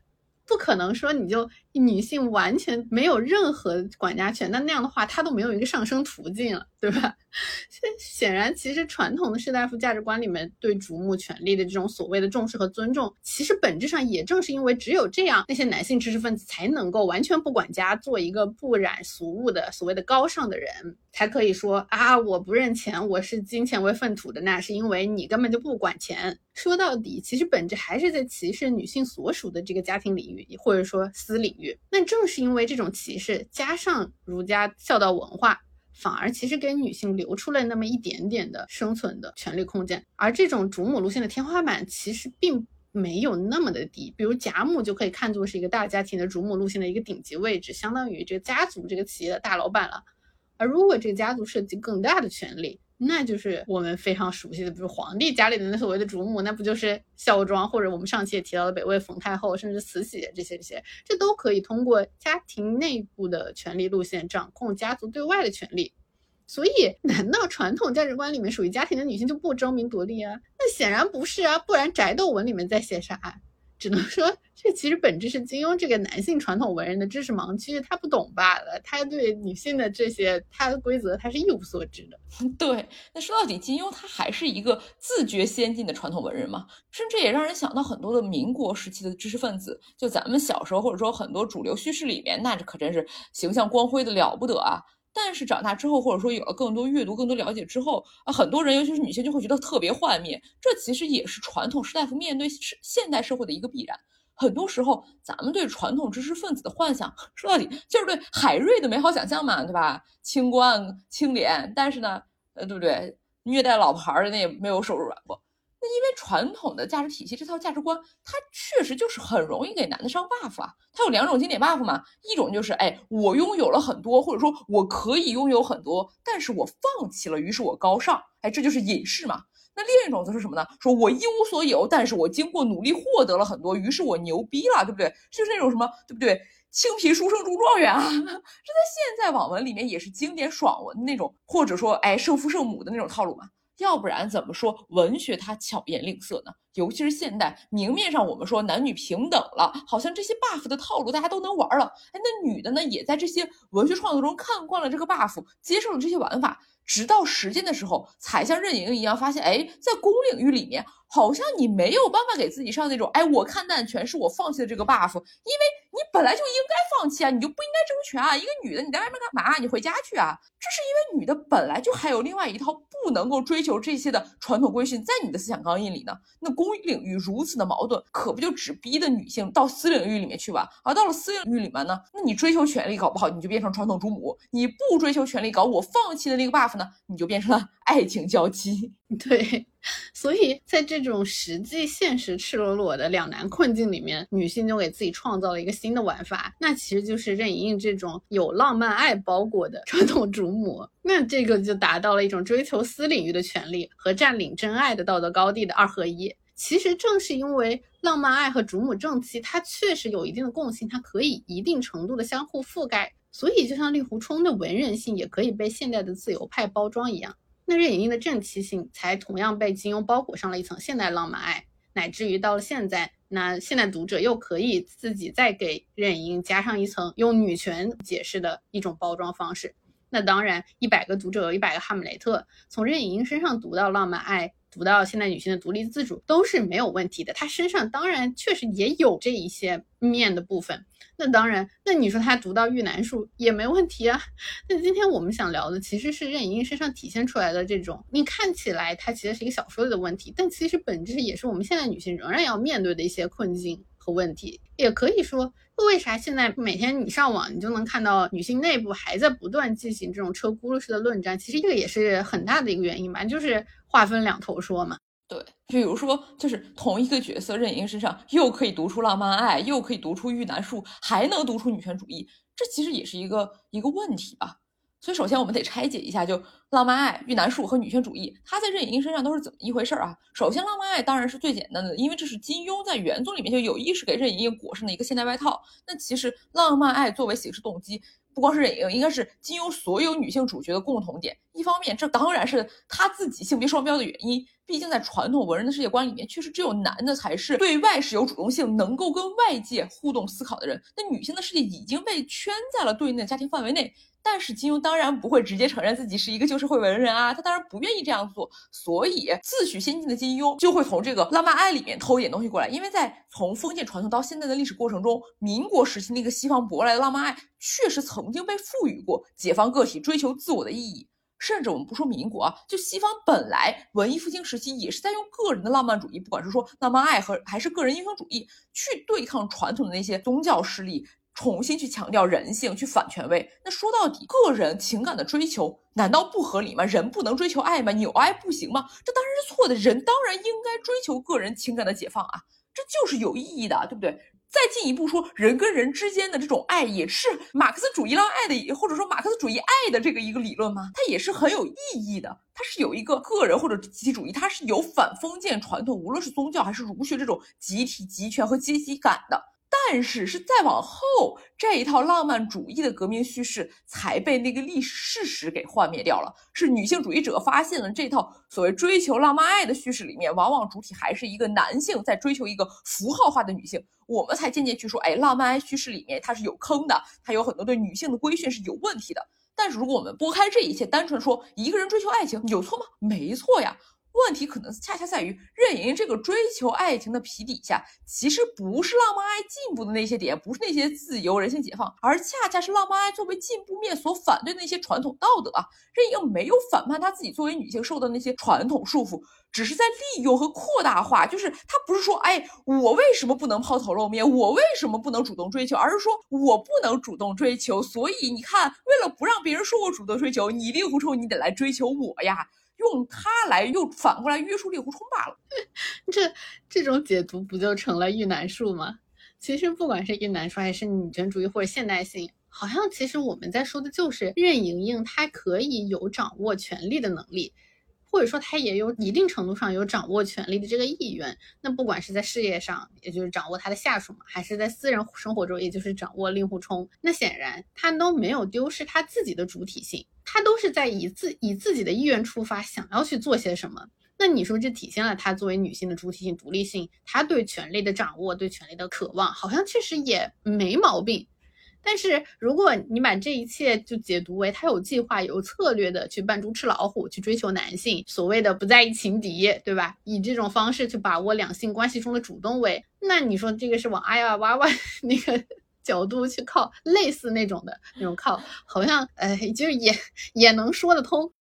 不可能说你就女性完全没有任何管家权，那那样的话，她都没有一个上升途径了，对吧？显显然，其实传统的士大夫价值观里面对主母权利的这种所谓的重视和尊重，其实本质上也正是因为只有这样，那些男性知识分子才能够完全不管家，做一个不染俗物的所谓的高尚的人，才可以说啊，我不认钱，我是金钱为粪土的，那是因为你根本就不管钱。说到底，其实本质还是在歧视女性所属的这个家庭领域，或者说私领域。那正是因为这种歧视，加上儒家孝道文化。反而其实给女性留出了那么一点点的生存的权利空间。而这种主母路线的天花板其实并没有那么的低，比如贾母就可以看作是一个大家庭的主母路线的一个顶级位置，相当于这个家族这个企业的大老板了。而如果这个家族涉及更大的权利，那就是我们非常熟悉的，比如皇帝家里的那所谓的主母，那不就是孝庄，或者我们上期也提到的北魏冯太后，甚至慈禧这些这些，这都可以通过家庭内部的权力路线掌控家族对外的权利。所以，难道传统价值观里面属于家庭的女性就不争名夺利啊？那显然不是啊，不然宅斗文里面在写啥？只能说，这其实本质是金庸这个男性传统文人的知识盲区，他不懂罢了。他对女性的这些他的规则，他是一无所知的。对，那说到底，金庸他还是一个自觉先进的传统文人嘛，甚至也让人想到很多的民国时期的知识分子，就咱们小时候或者说很多主流叙事里面，那这可真是形象光辉的了不得啊。但是长大之后，或者说有了更多阅读、更多了解之后啊，很多人，尤其是女性，就会觉得特别幻灭。这其实也是传统士大夫面对现代社会的一个必然。很多时候，咱们对传统知识分子的幻想，说到底就是对海瑞的美好想象嘛，对吧？清官清廉，但是呢，呃，对不对？虐待老婆的那也没有手软过。因为传统的价值体系这套价值观，它确实就是很容易给男的上 buff 啊。它有两种经典 buff 嘛，一种就是哎，我拥有了很多，或者说我可以拥有很多，但是我放弃了，于是我高尚，哎，这就是隐士嘛。那另一种则是什么呢？说我一无所有，但是我经过努力获得了很多，于是我牛逼了，对不对？就是那种什么，对不对？青皮书生中状元啊，这在现在网文里面也是经典爽文那种，或者说哎圣父圣母的那种套路嘛。要不然怎么说文学它巧言令色呢？尤其是现代，明面上我们说男女平等了，好像这些 buff 的套路大家都能玩了。哎，那女的呢，也在这些文学创作中看惯了这个 buff，接受了这些玩法，直到实践的时候，才像任盈盈一样发现，哎，在公领域里面，好像你没有办法给自己上那种，哎，我看淡全是我放弃的这个 buff，因为。你本来就应该放弃啊，你就不应该争权啊！一个女的，你在外面干嘛？你回家去啊！这是女的本来就还有另外一套不能够追求这些的传统规训在你的思想钢印里呢。那公领域如此的矛盾，可不就只逼的女性到私领域里面去玩？而到了私领域里面呢，那你追求权利搞不好，你就变成传统主母；你不追求权利搞，我放弃的那个 buff 呢，你就变成了爱情娇妻。对。所以在这种实际现实赤裸裸的两难困境里面，女性就给自己创造了一个新的玩法，那其实就是任盈盈这种有浪漫爱包裹的传统主母，那这个就达到了一种追求私领域的权利和占领真爱的道德高地的二合一。其实正是因为浪漫爱和主母正妻，它确实有一定的共性，它可以一定程度的相互覆盖，所以就像令狐冲的文人性也可以被现代的自由派包装一样。那任盈盈的正妻性才同样被金庸包裹上了一层现代浪漫爱，乃至于到了现在，那现代读者又可以自己再给任盈盈加上一层用女权解释的一种包装方式。那当然，一百个读者有一百个哈姆雷特，从任盈盈身上读到浪漫爱，读到现代女性的独立自主，都是没有问题的。她身上当然确实也有这一些面的部分。那当然，那你说他读到玉兰树也没问题啊。那今天我们想聊的其实是任盈盈身上体现出来的这种，你看起来它其实是一个小说里的问题，但其实本质也是我们现在女性仍然要面对的一些困境和问题。也可以说，为啥现在每天你上网，你就能看到女性内部还在不断进行这种车轱辘式的论战？其实这个也是很大的一个原因吧，就是划分两头说嘛。对，比如说，就是同一个角色任盈盈身上又可以读出浪漫爱，又可以读出玉兰术，还能读出女权主义，这其实也是一个一个问题吧。所以，首先我们得拆解一下，就浪漫爱、玉兰术和女权主义，它在任盈盈身上都是怎么一回事儿啊？首先，浪漫爱当然是最简单的，因为这是金庸在原作里面就有意识给任盈盈裹上的一个现代外套。那其实浪漫爱作为形式动机。不光是任盈盈，应该是金庸所有女性主角的共同点。一方面，这当然是他自己性别双标的原因。毕竟在传统文人的世界观里面，确实只有男的才是对外是有主动性，能够跟外界互动思考的人。那女性的世界已经被圈在了对应的家庭范围内。但是金庸当然不会直接承认自己是一个旧社会文人啊，他当然不愿意这样做，所以自诩先进的金庸就会从这个浪漫爱里面偷一点东西过来，因为在从封建传统到现在的历史过程中，民国时期那个西方舶来的浪漫爱确实曾经被赋予过解放个体、追求自我的意义，甚至我们不说民国啊，就西方本来文艺复兴时期也是在用个人的浪漫主义，不管是说浪漫爱和还是个人英雄主义，去对抗传统的那些宗教势力。重新去强调人性，去反权威。那说到底，个人情感的追求难道不合理吗？人不能追求爱吗？有爱不行吗？这当然是错的。人当然应该追求个人情感的解放啊，这就是有意义的，对不对？再进一步说，人跟人之间的这种爱，也是马克思主义让爱的，或者说马克思主义爱的这个一个理论吗？它也是很有意义的。它是有一个个人或者集体主义，它是有反封建传统，无论是宗教还是儒学这种集体集权和阶级感的。但是是再往后这一套浪漫主义的革命叙事才被那个历史事实给幻灭掉了。是女性主义者发现了这套所谓追求浪漫爱的叙事里面，往往主体还是一个男性在追求一个符号化的女性，我们才渐渐去说，哎，浪漫爱叙事里面它是有坑的，它有很多对女性的规训是有问题的。但是如果我们拨开这一切，单纯说一个人追求爱情有错吗？没错呀。问题可能恰恰在于任盈盈这个追求爱情的皮底下，其实不是浪漫爱进步的那些点，不是那些自由人性解放，而恰恰是浪漫爱作为进步面所反对的那些传统道德啊。任盈盈没有反叛她自己作为女性受的那些传统束缚，只是在利用和扩大化。就是她不是说，哎，我为什么不能抛头露面？我为什么不能主动追求？而是说我不能主动追求，所以你看，为了不让别人说我主动追求，你令狐冲，你得来追求我呀。用它来又反过来约束令狐冲罢了，这这种解读不就成了遇难术吗？其实不管是遇难术还是女权主义或者现代性，好像其实我们在说的就是任盈盈她可以有掌握权力的能力。或者说他也有一定程度上有掌握权力的这个意愿，那不管是在事业上，也就是掌握他的下属嘛，还是在私人生活中，也就是掌握令狐冲，那显然他都没有丢失他自己的主体性，他都是在以自以自己的意愿出发，想要去做些什么。那你说这体现了他作为女性的主体性、独立性，他对权力的掌握、对权力的渴望，好像确实也没毛病。但是如果你把这一切就解读为他有计划、有策略的去扮猪吃老虎，去追求男性，所谓的不在意情敌，对吧？以这种方式去把握两性关系中的主动位，那你说这个是往哎呀哇哇 那个角度去靠，类似那种的那种靠，好像哎，就是也也能说得通。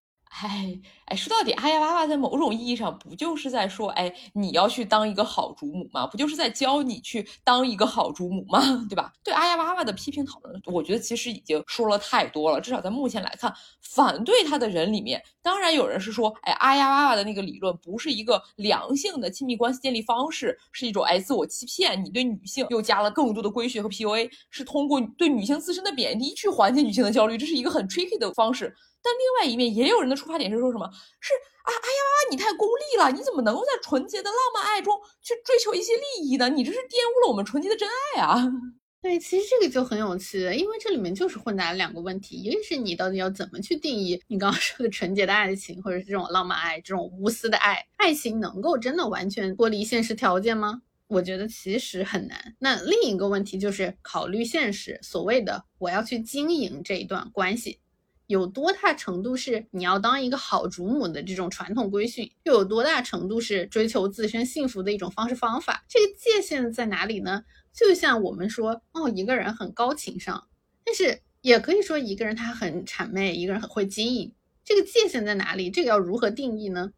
哎哎，说到底，阿呀娃娃在某种意义上不就是在说，哎，你要去当一个好主母吗？不就是在教你去当一个好主母吗？对吧？对阿呀娃娃的批评讨论，我觉得其实已经说了太多了。至少在目前来看，反对他的人里面，当然有人是说，哎，阿呀娃娃的那个理论不是一个良性的亲密关系建立方式，是一种哎自我欺骗。你对女性又加了更多的规训和 PUA，是通过对女性自身的贬低去缓解女性的焦虑，这是一个很 tricky 的方式。但另外一面，也有人的出发点是说什么？是啊，哎呀，你太功利了！你怎么能够在纯洁的浪漫爱中去追求一些利益呢？你这是玷污了我们纯洁的真爱啊！对，其实这个就很有趣，因为这里面就是混杂了两个问题：一个是你到底要怎么去定义你刚刚说的纯洁的爱情，或者是这种浪漫爱、这种无私的爱？爱情能够真的完全脱离现实条件吗？我觉得其实很难。那另一个问题就是考虑现实，所谓的我要去经营这一段关系。有多大程度是你要当一个好主母的这种传统规训，又有多大程度是追求自身幸福的一种方式方法？这个界限在哪里呢？就像我们说，哦，一个人很高情商，但是也可以说一个人他很谄媚，一个人很会经营，这个界限在哪里？这个要如何定义呢？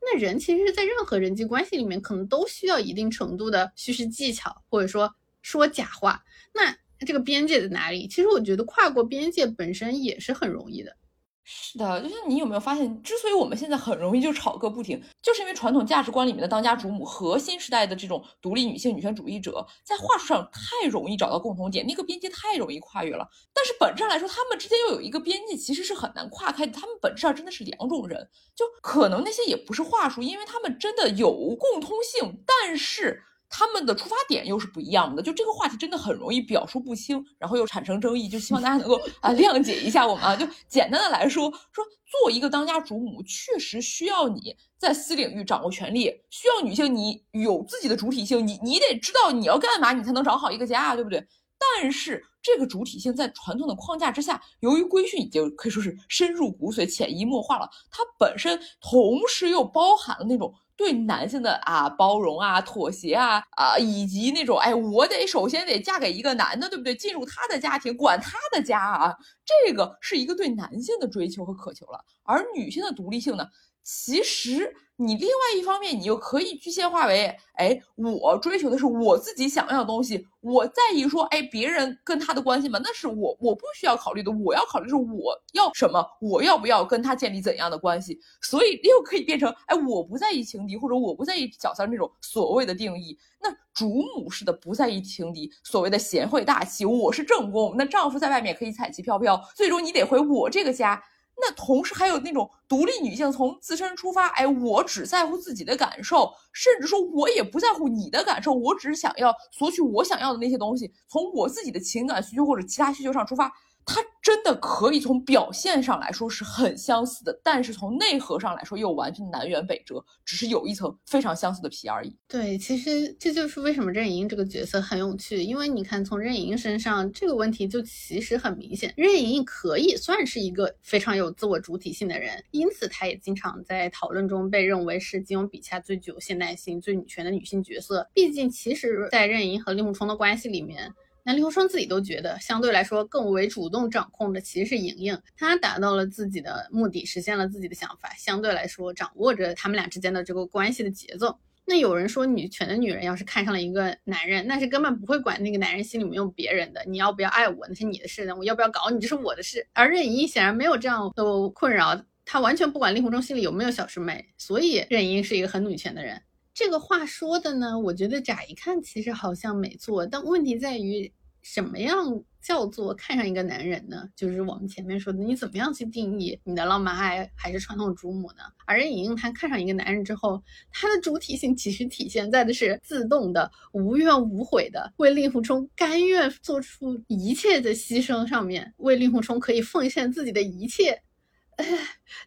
那人其实，在任何人际关系里面，可能都需要一定程度的叙事技巧，或者说说假话。那这个边界在哪里？其实我觉得跨过边界本身也是很容易的。是的，就是你有没有发现，之所以我们现在很容易就吵个不停，就是因为传统价值观里面的当家主母和新时代的这种独立女性、女权主义者在话术上太容易找到共同点，那个边界太容易跨越了。但是本质上来说，他们之间又有一个边界，其实是很难跨开的。他们本质上真的是两种人，就可能那些也不是话术，因为他们真的有共通性，但是。他们的出发点又是不一样的，就这个话题真的很容易表述不清，然后又产生争议，就希望大家能够啊谅解一下我们啊。就简单的来说，说做一个当家主母，确实需要你在私领域掌握权力，需要女性你有自己的主体性，你你得知道你要干嘛，你才能找好一个家，对不对？但是这个主体性在传统的框架之下，由于规训已经可以说是深入骨髓、潜移默化了，它本身同时又包含了那种。对男性的啊包容啊妥协啊啊以及那种哎我得首先得嫁给一个男的对不对进入他的家庭管他的家啊这个是一个对男性的追求和渴求了而女性的独立性呢其实你另外一方面，你又可以具象化为，哎，我追求的是我自己想要的东西，我在意说，哎，别人跟他的关系吗？那是我我不需要考虑的，我要考虑是我要什么，我要不要跟他建立怎样的关系？所以又可以变成，哎，我不在意情敌，或者我不在意小三这种所谓的定义。那主母式的不在意情敌，所谓的贤惠大气，我是正宫，那丈夫在外面可以彩旗飘飘，最终你得回我这个家。那同时还有那种独立女性从自身出发，哎，我只在乎自己的感受，甚至说我也不在乎你的感受，我只是想要索取我想要的那些东西，从我自己的情感需求或者其他需求上出发。它真的可以从表现上来说是很相似的，但是从内核上来说又完全南辕北辙，只是有一层非常相似的皮而已。对，其实这就是为什么任盈盈这个角色很有趣，因为你看从任盈盈身上这个问题就其实很明显，任盈盈可以算是一个非常有自我主体性的人，因此她也经常在讨论中被认为是金庸笔下最具有现代性、最女权的女性角色。毕竟，其实，在任盈和令狐冲的关系里面。那令狐冲自己都觉得，相对来说更为主动掌控的其实是莹莹，她达到了自己的目的，实现了自己的想法，相对来说掌握着他们俩之间的这个关系的节奏。那有人说，女权的女人要是看上了一个男人，那是根本不会管那个男人心里没有别人的，你要不要爱我那是你的事，我要不要搞你这是我的事。而任盈盈显然没有这样的困扰，她完全不管令狐冲心里有没有小师妹，所以任盈盈是一个很女权的人。这个话说的呢，我觉得乍一看其实好像没错，但问题在于。什么样叫做看上一个男人呢？就是我们前面说的，你怎么样去定义你的浪漫爱还是传统主母呢？而任盈盈她看上一个男人之后，她的主体性其实体现在的是自动的、无怨无悔的为令狐冲甘愿做出一切的牺牲上面，为令狐冲可以奉献自己的一切。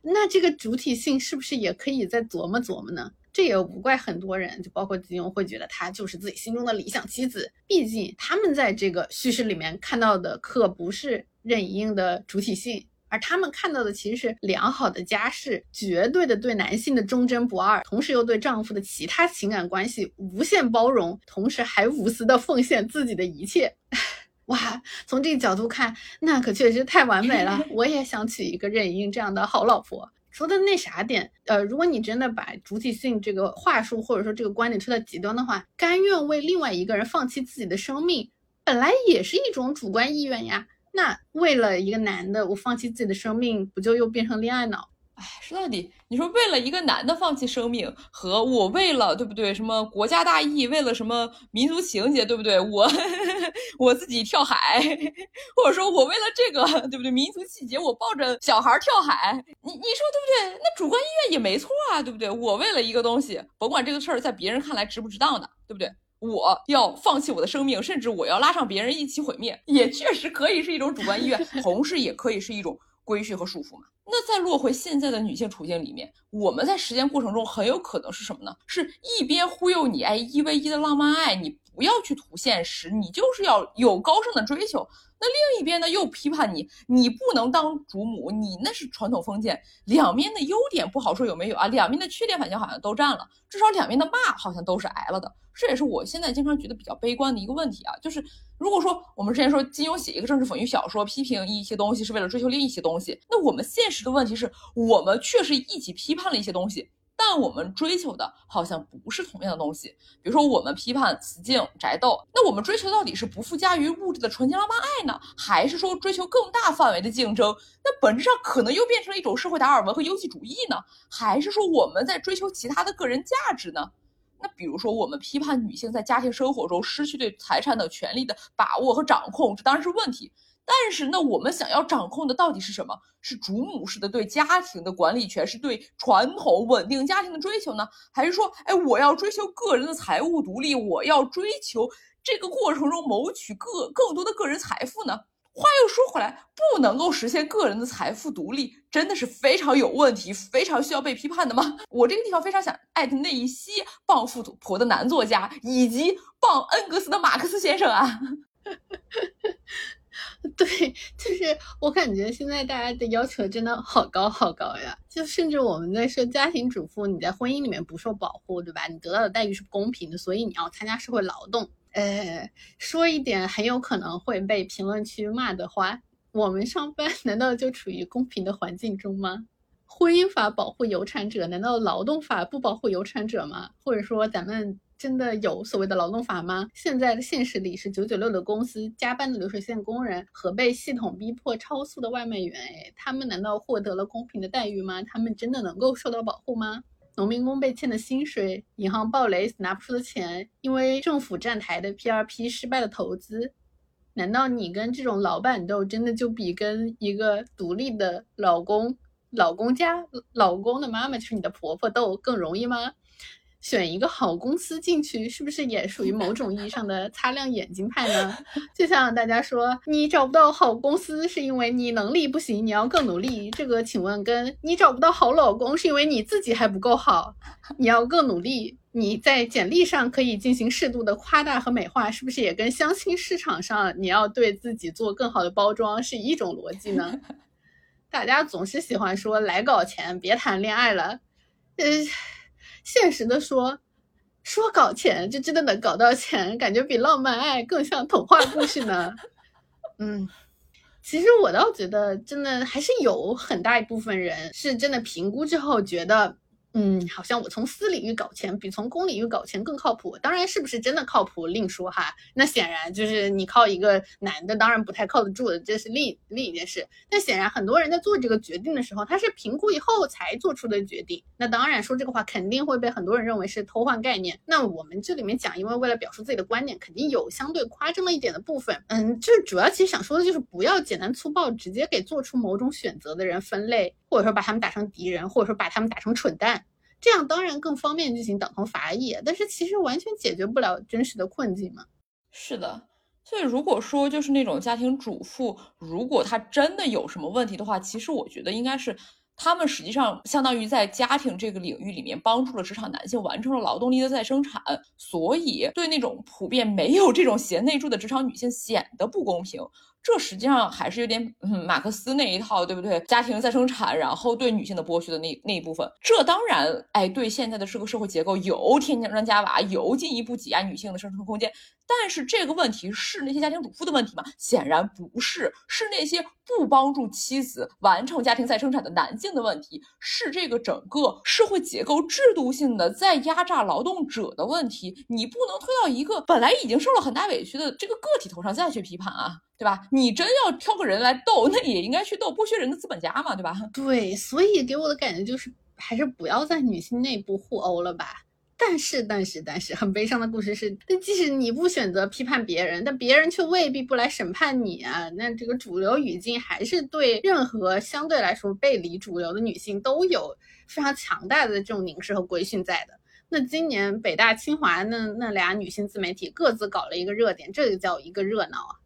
那这个主体性是不是也可以再琢磨琢磨呢？这也无怪很多人，就包括金庸会觉得她就是自己心中的理想妻子。毕竟他们在这个叙事里面看到的可不是任盈盈的主体性，而他们看到的其实是良好的家世，绝对的对男性的忠贞不二，同时又对丈夫的其他情感关系无限包容，同时还无私的奉献自己的一切。哇，从这个角度看，那可确实太完美了。我也想娶一个任盈盈这样的好老婆。说的那啥点，呃，如果你真的把主体性这个话术或者说这个观点推到极端的话，甘愿为另外一个人放弃自己的生命，本来也是一种主观意愿呀。那为了一个男的，我放弃自己的生命，不就又变成恋爱脑？哎，说到底，你说为了一个男的放弃生命，和我为了对不对？什么国家大义，为了什么民族情节，对不对？我 我自己跳海，或者说我为了这个对不对？民族气节，我抱着小孩跳海，你你说对不对？那主观意愿也没错啊，对不对？我为了一个东西，甭管这个事儿在别人看来值不值当的，对不对？我要放弃我的生命，甚至我要拉上别人一起毁灭，也确实可以是一种主观意愿，同时也可以是一种规矩和束缚嘛。那再落回现在的女性处境里面，我们在实践过程中很有可能是什么呢？是一边忽悠你哎一 v 一的浪漫爱，你不要去图现实，你就是要有高尚的追求。那另一边呢，又批判你，你不能当主母，你那是传统封建。两面的优点不好说有没有啊？两面的缺点反正好像都占了，至少两面的骂好像都是挨了的。这也是我现在经常觉得比较悲观的一个问题啊，就是如果说我们之前说金庸写一个政治讽喻小说，批评一些东西是为了追求另一些东西，那我们现实的问题是我们确实一起批判了一些东西。但我们追求的好像不是同样的东西。比如说，我们批判雌竞宅斗，那我们追求到底是不附加于物质的纯洁浪漫爱呢，还是说追求更大范围的竞争？那本质上可能又变成了一种社会达尔文和优绩主义呢？还是说我们在追求其他的个人价值呢？那比如说，我们批判女性在家庭生活中失去对财产的权利的把握和掌控，这当然是问题。但是，那我们想要掌控的到底是什么？是主母式的对家庭的管理权，是对传统稳定家庭的追求呢？还是说，哎，我要追求个人的财务独立，我要追求这个过程中谋取个更多的个人财富呢？话又说回来，不能够实现个人的财富独立，真的是非常有问题，非常需要被批判的吗？我这个地方非常想艾特那一些傍富婆的男作家，以及傍恩格斯的马克思先生啊。对，就是我感觉现在大家的要求真的好高好高呀！就甚至我们在说家庭主妇，你在婚姻里面不受保护，对吧？你得到的待遇是不公平的，所以你要参加社会劳动。呃，说一点很有可能会被评论区骂的话，我们上班 难道就处于公平的环境中吗？婚姻法保护有产者，难道劳动法不保护有产者吗？或者说咱们真的有所谓的劳动法吗？现在的现实里是九九六的公司、加班的流水线工人和被系统逼迫超速的外卖员，哎，他们难道获得了公平的待遇吗？他们真的能够受到保护吗？农民工被欠的薪水，银行暴雷拿不出的钱，因为政府站台的 P R P 失败的投资，难道你跟这种老板斗，真的就比跟一个独立的老公？老公家老公的妈妈就是你的婆婆斗更容易吗？选一个好公司进去，是不是也属于某种意义上的擦亮眼睛派呢？就像大家说，你找不到好公司是因为你能力不行，你要更努力。这个请问，跟你找不到好老公是因为你自己还不够好，你要更努力。你在简历上可以进行适度的夸大和美化，是不是也跟相亲市场上你要对自己做更好的包装是一种逻辑呢？大家总是喜欢说来搞钱，别谈恋爱了。呃，现实的说，说搞钱就真的能搞到钱，感觉比浪漫爱更像童话故事呢。嗯，其实我倒觉得，真的还是有很大一部分人是真的评估之后觉得。嗯，好像我从私领域搞钱比从公领域搞钱更靠谱。当然是不是真的靠谱另说哈。那显然就是你靠一个男的，当然不太靠得住的，这是另另一件事。但显然很多人在做这个决定的时候，他是评估以后才做出的决定。那当然说这个话肯定会被很多人认为是偷换概念。那我们这里面讲，因为为了表述自己的观点，肯定有相对夸张了一点的部分。嗯，就是主要其实想说的就是不要简单粗暴直接给做出某种选择的人分类，或者说把他们打成敌人，或者说把他们打成蠢蛋。这样当然更方便进行党同伐异，但是其实完全解决不了真实的困境嘛。是的，所以如果说就是那种家庭主妇，如果她真的有什么问题的话，其实我觉得应该是他们实际上相当于在家庭这个领域里面帮助了职场男性完成了劳动力的再生产，所以对那种普遍没有这种贤内助的职场女性显得不公平。这实际上还是有点嗯马克思那一套，对不对？家庭再生产，然后对女性的剥削的那那一部分，这当然哎，对现在的这个社会结构有添砖加瓦，有进一步挤压女性的生存空间。但是这个问题是那些家庭主妇的问题吗？显然不是，是那些不帮助妻子完成家庭再生产的男性的问题，是这个整个社会结构制度性的在压榨劳动者的问题。你不能推到一个本来已经受了很大委屈的这个个体头上再去批判啊。对吧？你真要挑个人来斗，那也应该去斗剥削人的资本家嘛，对吧？对，所以给我的感觉就是，还是不要在女性内部互殴了吧。但是，但是，但是，很悲伤的故事是，那即使你不选择批判别人，但别人却未必不来审判你啊。那这个主流语境还是对任何相对来说背离主流的女性都有非常强大的这种凝视和规训在的。那今年北大清华那那俩女性自媒体各自搞了一个热点，这就叫一个热闹啊。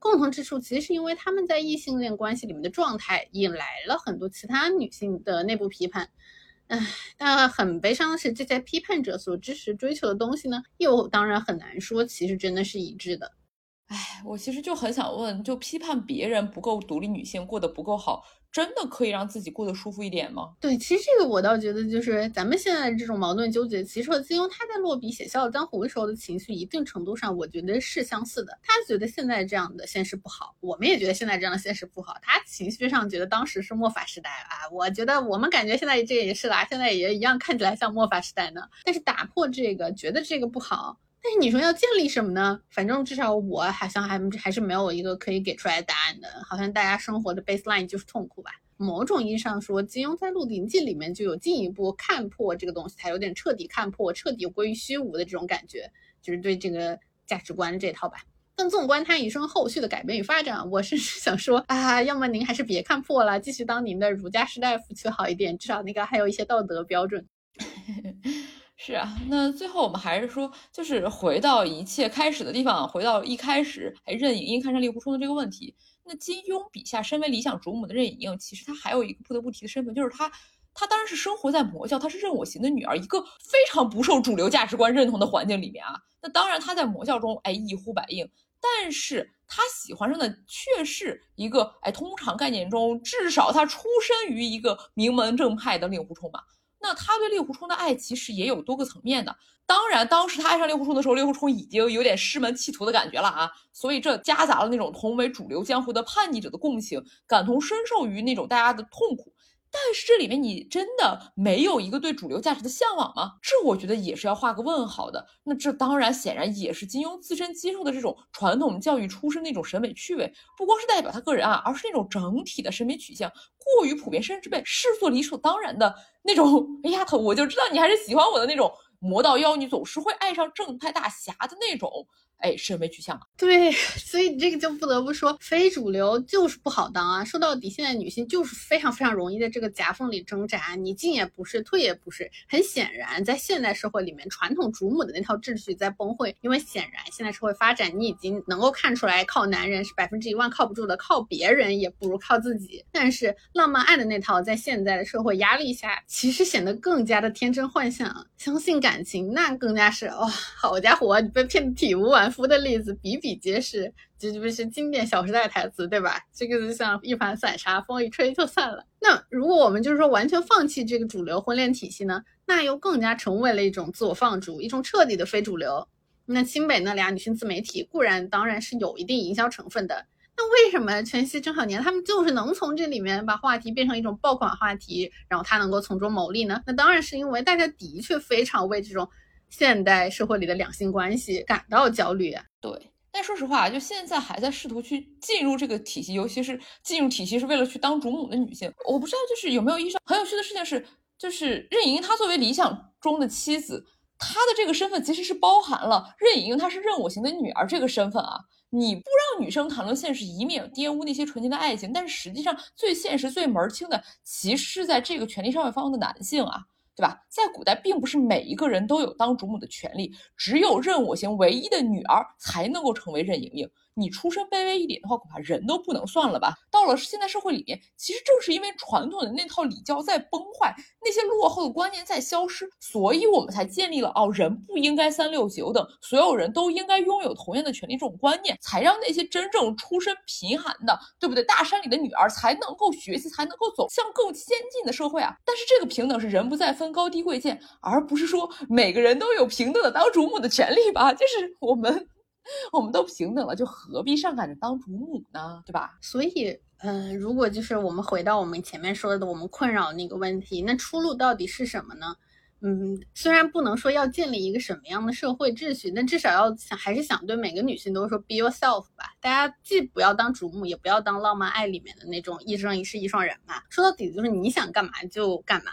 共同之处其实是因为他们在异性恋关系里面的状态引来了很多其他女性的内部批判，唉，但很悲伤的是，这些批判者所支持追求的东西呢，又当然很难说其实真的是一致的。唉，我其实就很想问，就批判别人不够独立，女性过得不够好。真的可以让自己过得舒服一点吗？对，其实这个我倒觉得，就是咱们现在这种矛盾纠结，其实和金庸他在落笔写《笑傲江湖》的时候的情绪，一定程度上，我觉得是相似的。他觉得现在这样的现实不好，我们也觉得现在这样的现实不好。他情绪上觉得当时是末法时代啊，我觉得我们感觉现在这也是啦，现在也一样看起来像末法时代呢。但是打破这个，觉得这个不好。但是你说要建立什么呢？反正至少我好像还还是没有一个可以给出来答案的。好像大家生活的 baseline 就是痛苦吧。某种意义上说，金庸在《鹿鼎记》里面就有进一步看破这个东西，才有点彻底看破、彻底归于虚无的这种感觉，就是对这个价值观这套吧。但纵观他一生后续的改变与发展，我甚至 想说啊，要么您还是别看破了，继续当您的儒家士大夫去好一点，至少那个还有一些道德标准。是啊，那最后我们还是说，就是回到一切开始的地方，回到一开始，哎，任盈盈看上令狐冲的这个问题。那金庸笔下身为理想主母的任盈盈，其实她还有一个不得不提的身份，就是她，她当然是生活在魔教，她是任我行的女儿，一个非常不受主流价值观认同的环境里面啊。那当然她在魔教中，哎，一呼百应，但是她喜欢上的却是一个，哎，通常概念中至少她出身于一个名门正派的令狐冲嘛。那他对令狐冲的爱其实也有多个层面的。当然，当时他爱上令狐冲的时候，令狐冲已经有点师门弃徒的感觉了啊，所以这夹杂了那种同为主流江湖的叛逆者的共情，感同身受于那种大家的痛苦。但是这里面你真的没有一个对主流价值的向往吗？这我觉得也是要画个问号的。那这当然显然也是金庸自身接受的这种传统教育出身的一种审美趣味，不光是代表他个人啊，而是那种整体的审美取向过于普遍，甚至被视作理所当然的那种。哎呀，头我就知道你还是喜欢我的那种魔道妖女总是会爱上正派大侠的那种。哎，审美取向，对，所以你这个就不得不说，非主流就是不好当啊。说到底，现在女性就是非常非常容易在这个夹缝里挣扎，你进也不是，退也不是。很显然，在现代社会里面，传统主母的那套秩序在崩溃，因为显然现在社会发展，你已经能够看出来，靠男人是百分之一万靠不住的，靠别人也不如靠自己。但是浪漫爱的那套，在现在的社会压力下，其实显得更加的天真幻想，相信感情，那更加是哇，好家伙，你被骗的体无完。夫的例子比比皆是，这不是经典《小时代》台词对吧？这个就像一盘散沙，风一吹就散了。那如果我们就是说完全放弃这个主流婚恋体系呢？那又更加成为了一种自我放逐，一种彻底的非主流。那清北那俩女性自媒体固然当然是有一定营销成分的，那为什么全息郑小年他们就是能从这里面把话题变成一种爆款话题，然后他能够从中牟利呢？那当然是因为大家的确非常为这种。现代社会里的两性关系感到焦虑，对。但说实话，就现在还在试图去进入这个体系，尤其是进入体系是为了去当主母的女性，我不知道就是有没有意识到很有趣的事情是，就是任盈盈她作为理想中的妻子，她的这个身份其实是包含了任盈盈她是任我行的女儿这个身份啊。你不让女生谈论现实，以免玷污那些纯洁的爱情，但是实际上最现实、最门儿清的，其实是在这个权力上位方的男性啊。对吧？在古代，并不是每一个人都有当主母的权利，只有任我行唯一的女儿才能够成为任盈盈。你出身卑微一点的话，恐怕人都不能算了吧。到了现代社会里面，其实正是因为传统的那套礼教在崩坏，那些落后的观念在消失，所以我们才建立了哦，人不应该三六九等，所有人都应该拥有同样的权利这种观念，才让那些真正出身贫寒的，对不对？大山里的女儿才能够学习，才能够走向更先进的社会啊。但是这个平等是人不再分高低贵贱，而不是说每个人都有平等的当主母的权利吧？就是我们。我们都平等了，就何必上赶着当主母呢？对吧？所以，嗯，如果就是我们回到我们前面说的我们困扰那个问题，那出路到底是什么呢？嗯，虽然不能说要建立一个什么样的社会秩序，但至少要想，还是想对每个女性都说 be yourself 吧。大家既不要当主母，也不要当浪漫爱里面的那种一生一世一双人嘛。说到底就是你想干嘛就干嘛。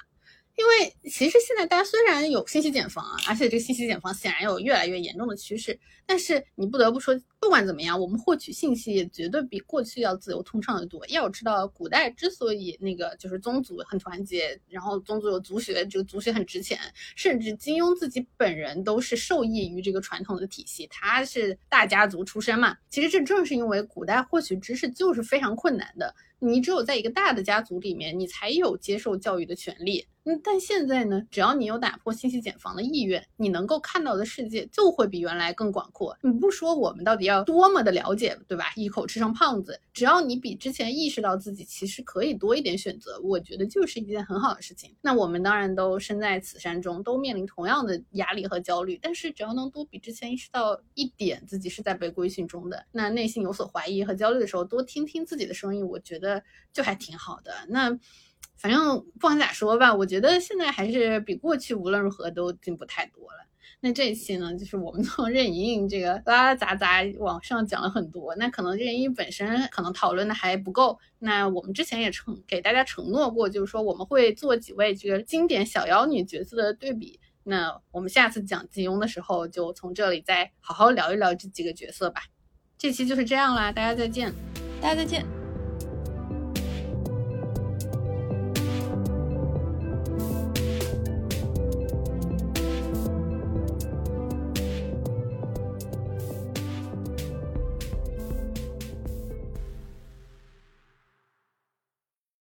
因为其实现在大家虽然有信息茧房啊，而且这个信息茧房显然有越来越严重的趋势，但是你不得不说，不管怎么样，我们获取信息也绝对比过去要自由通畅的多。要知道，古代之所以那个就是宗族很团结，然后宗族有族学，这个族学很值钱，甚至金庸自己本人都是受益于这个传统的体系，他是大家族出身嘛。其实这正是因为古代获取知识就是非常困难的，你只有在一个大的家族里面，你才有接受教育的权利。但现在呢，只要你有打破信息茧房的意愿，你能够看到的世界就会比原来更广阔。你不说我们到底要多么的了解，对吧？一口吃成胖子，只要你比之前意识到自己其实可以多一点选择，我觉得就是一件很好的事情。那我们当然都身在此山中，都面临同样的压力和焦虑，但是只要能多比之前意识到一点自己是在被规训中的，那内心有所怀疑和焦虑的时候，多听听自己的声音，我觉得就还挺好的。那。反正不管咋说吧，我觉得现在还是比过去无论如何都进步太多了。那这一期呢，就是我们从任盈盈这个拉拉杂杂往上讲了很多。那可能任盈盈本身可能讨论的还不够。那我们之前也承给大家承诺过，就是说我们会做几位这个经典小妖女角色的对比。那我们下次讲金庸的时候，就从这里再好好聊一聊这几个角色吧。这期就是这样啦，大家再见，大家再见。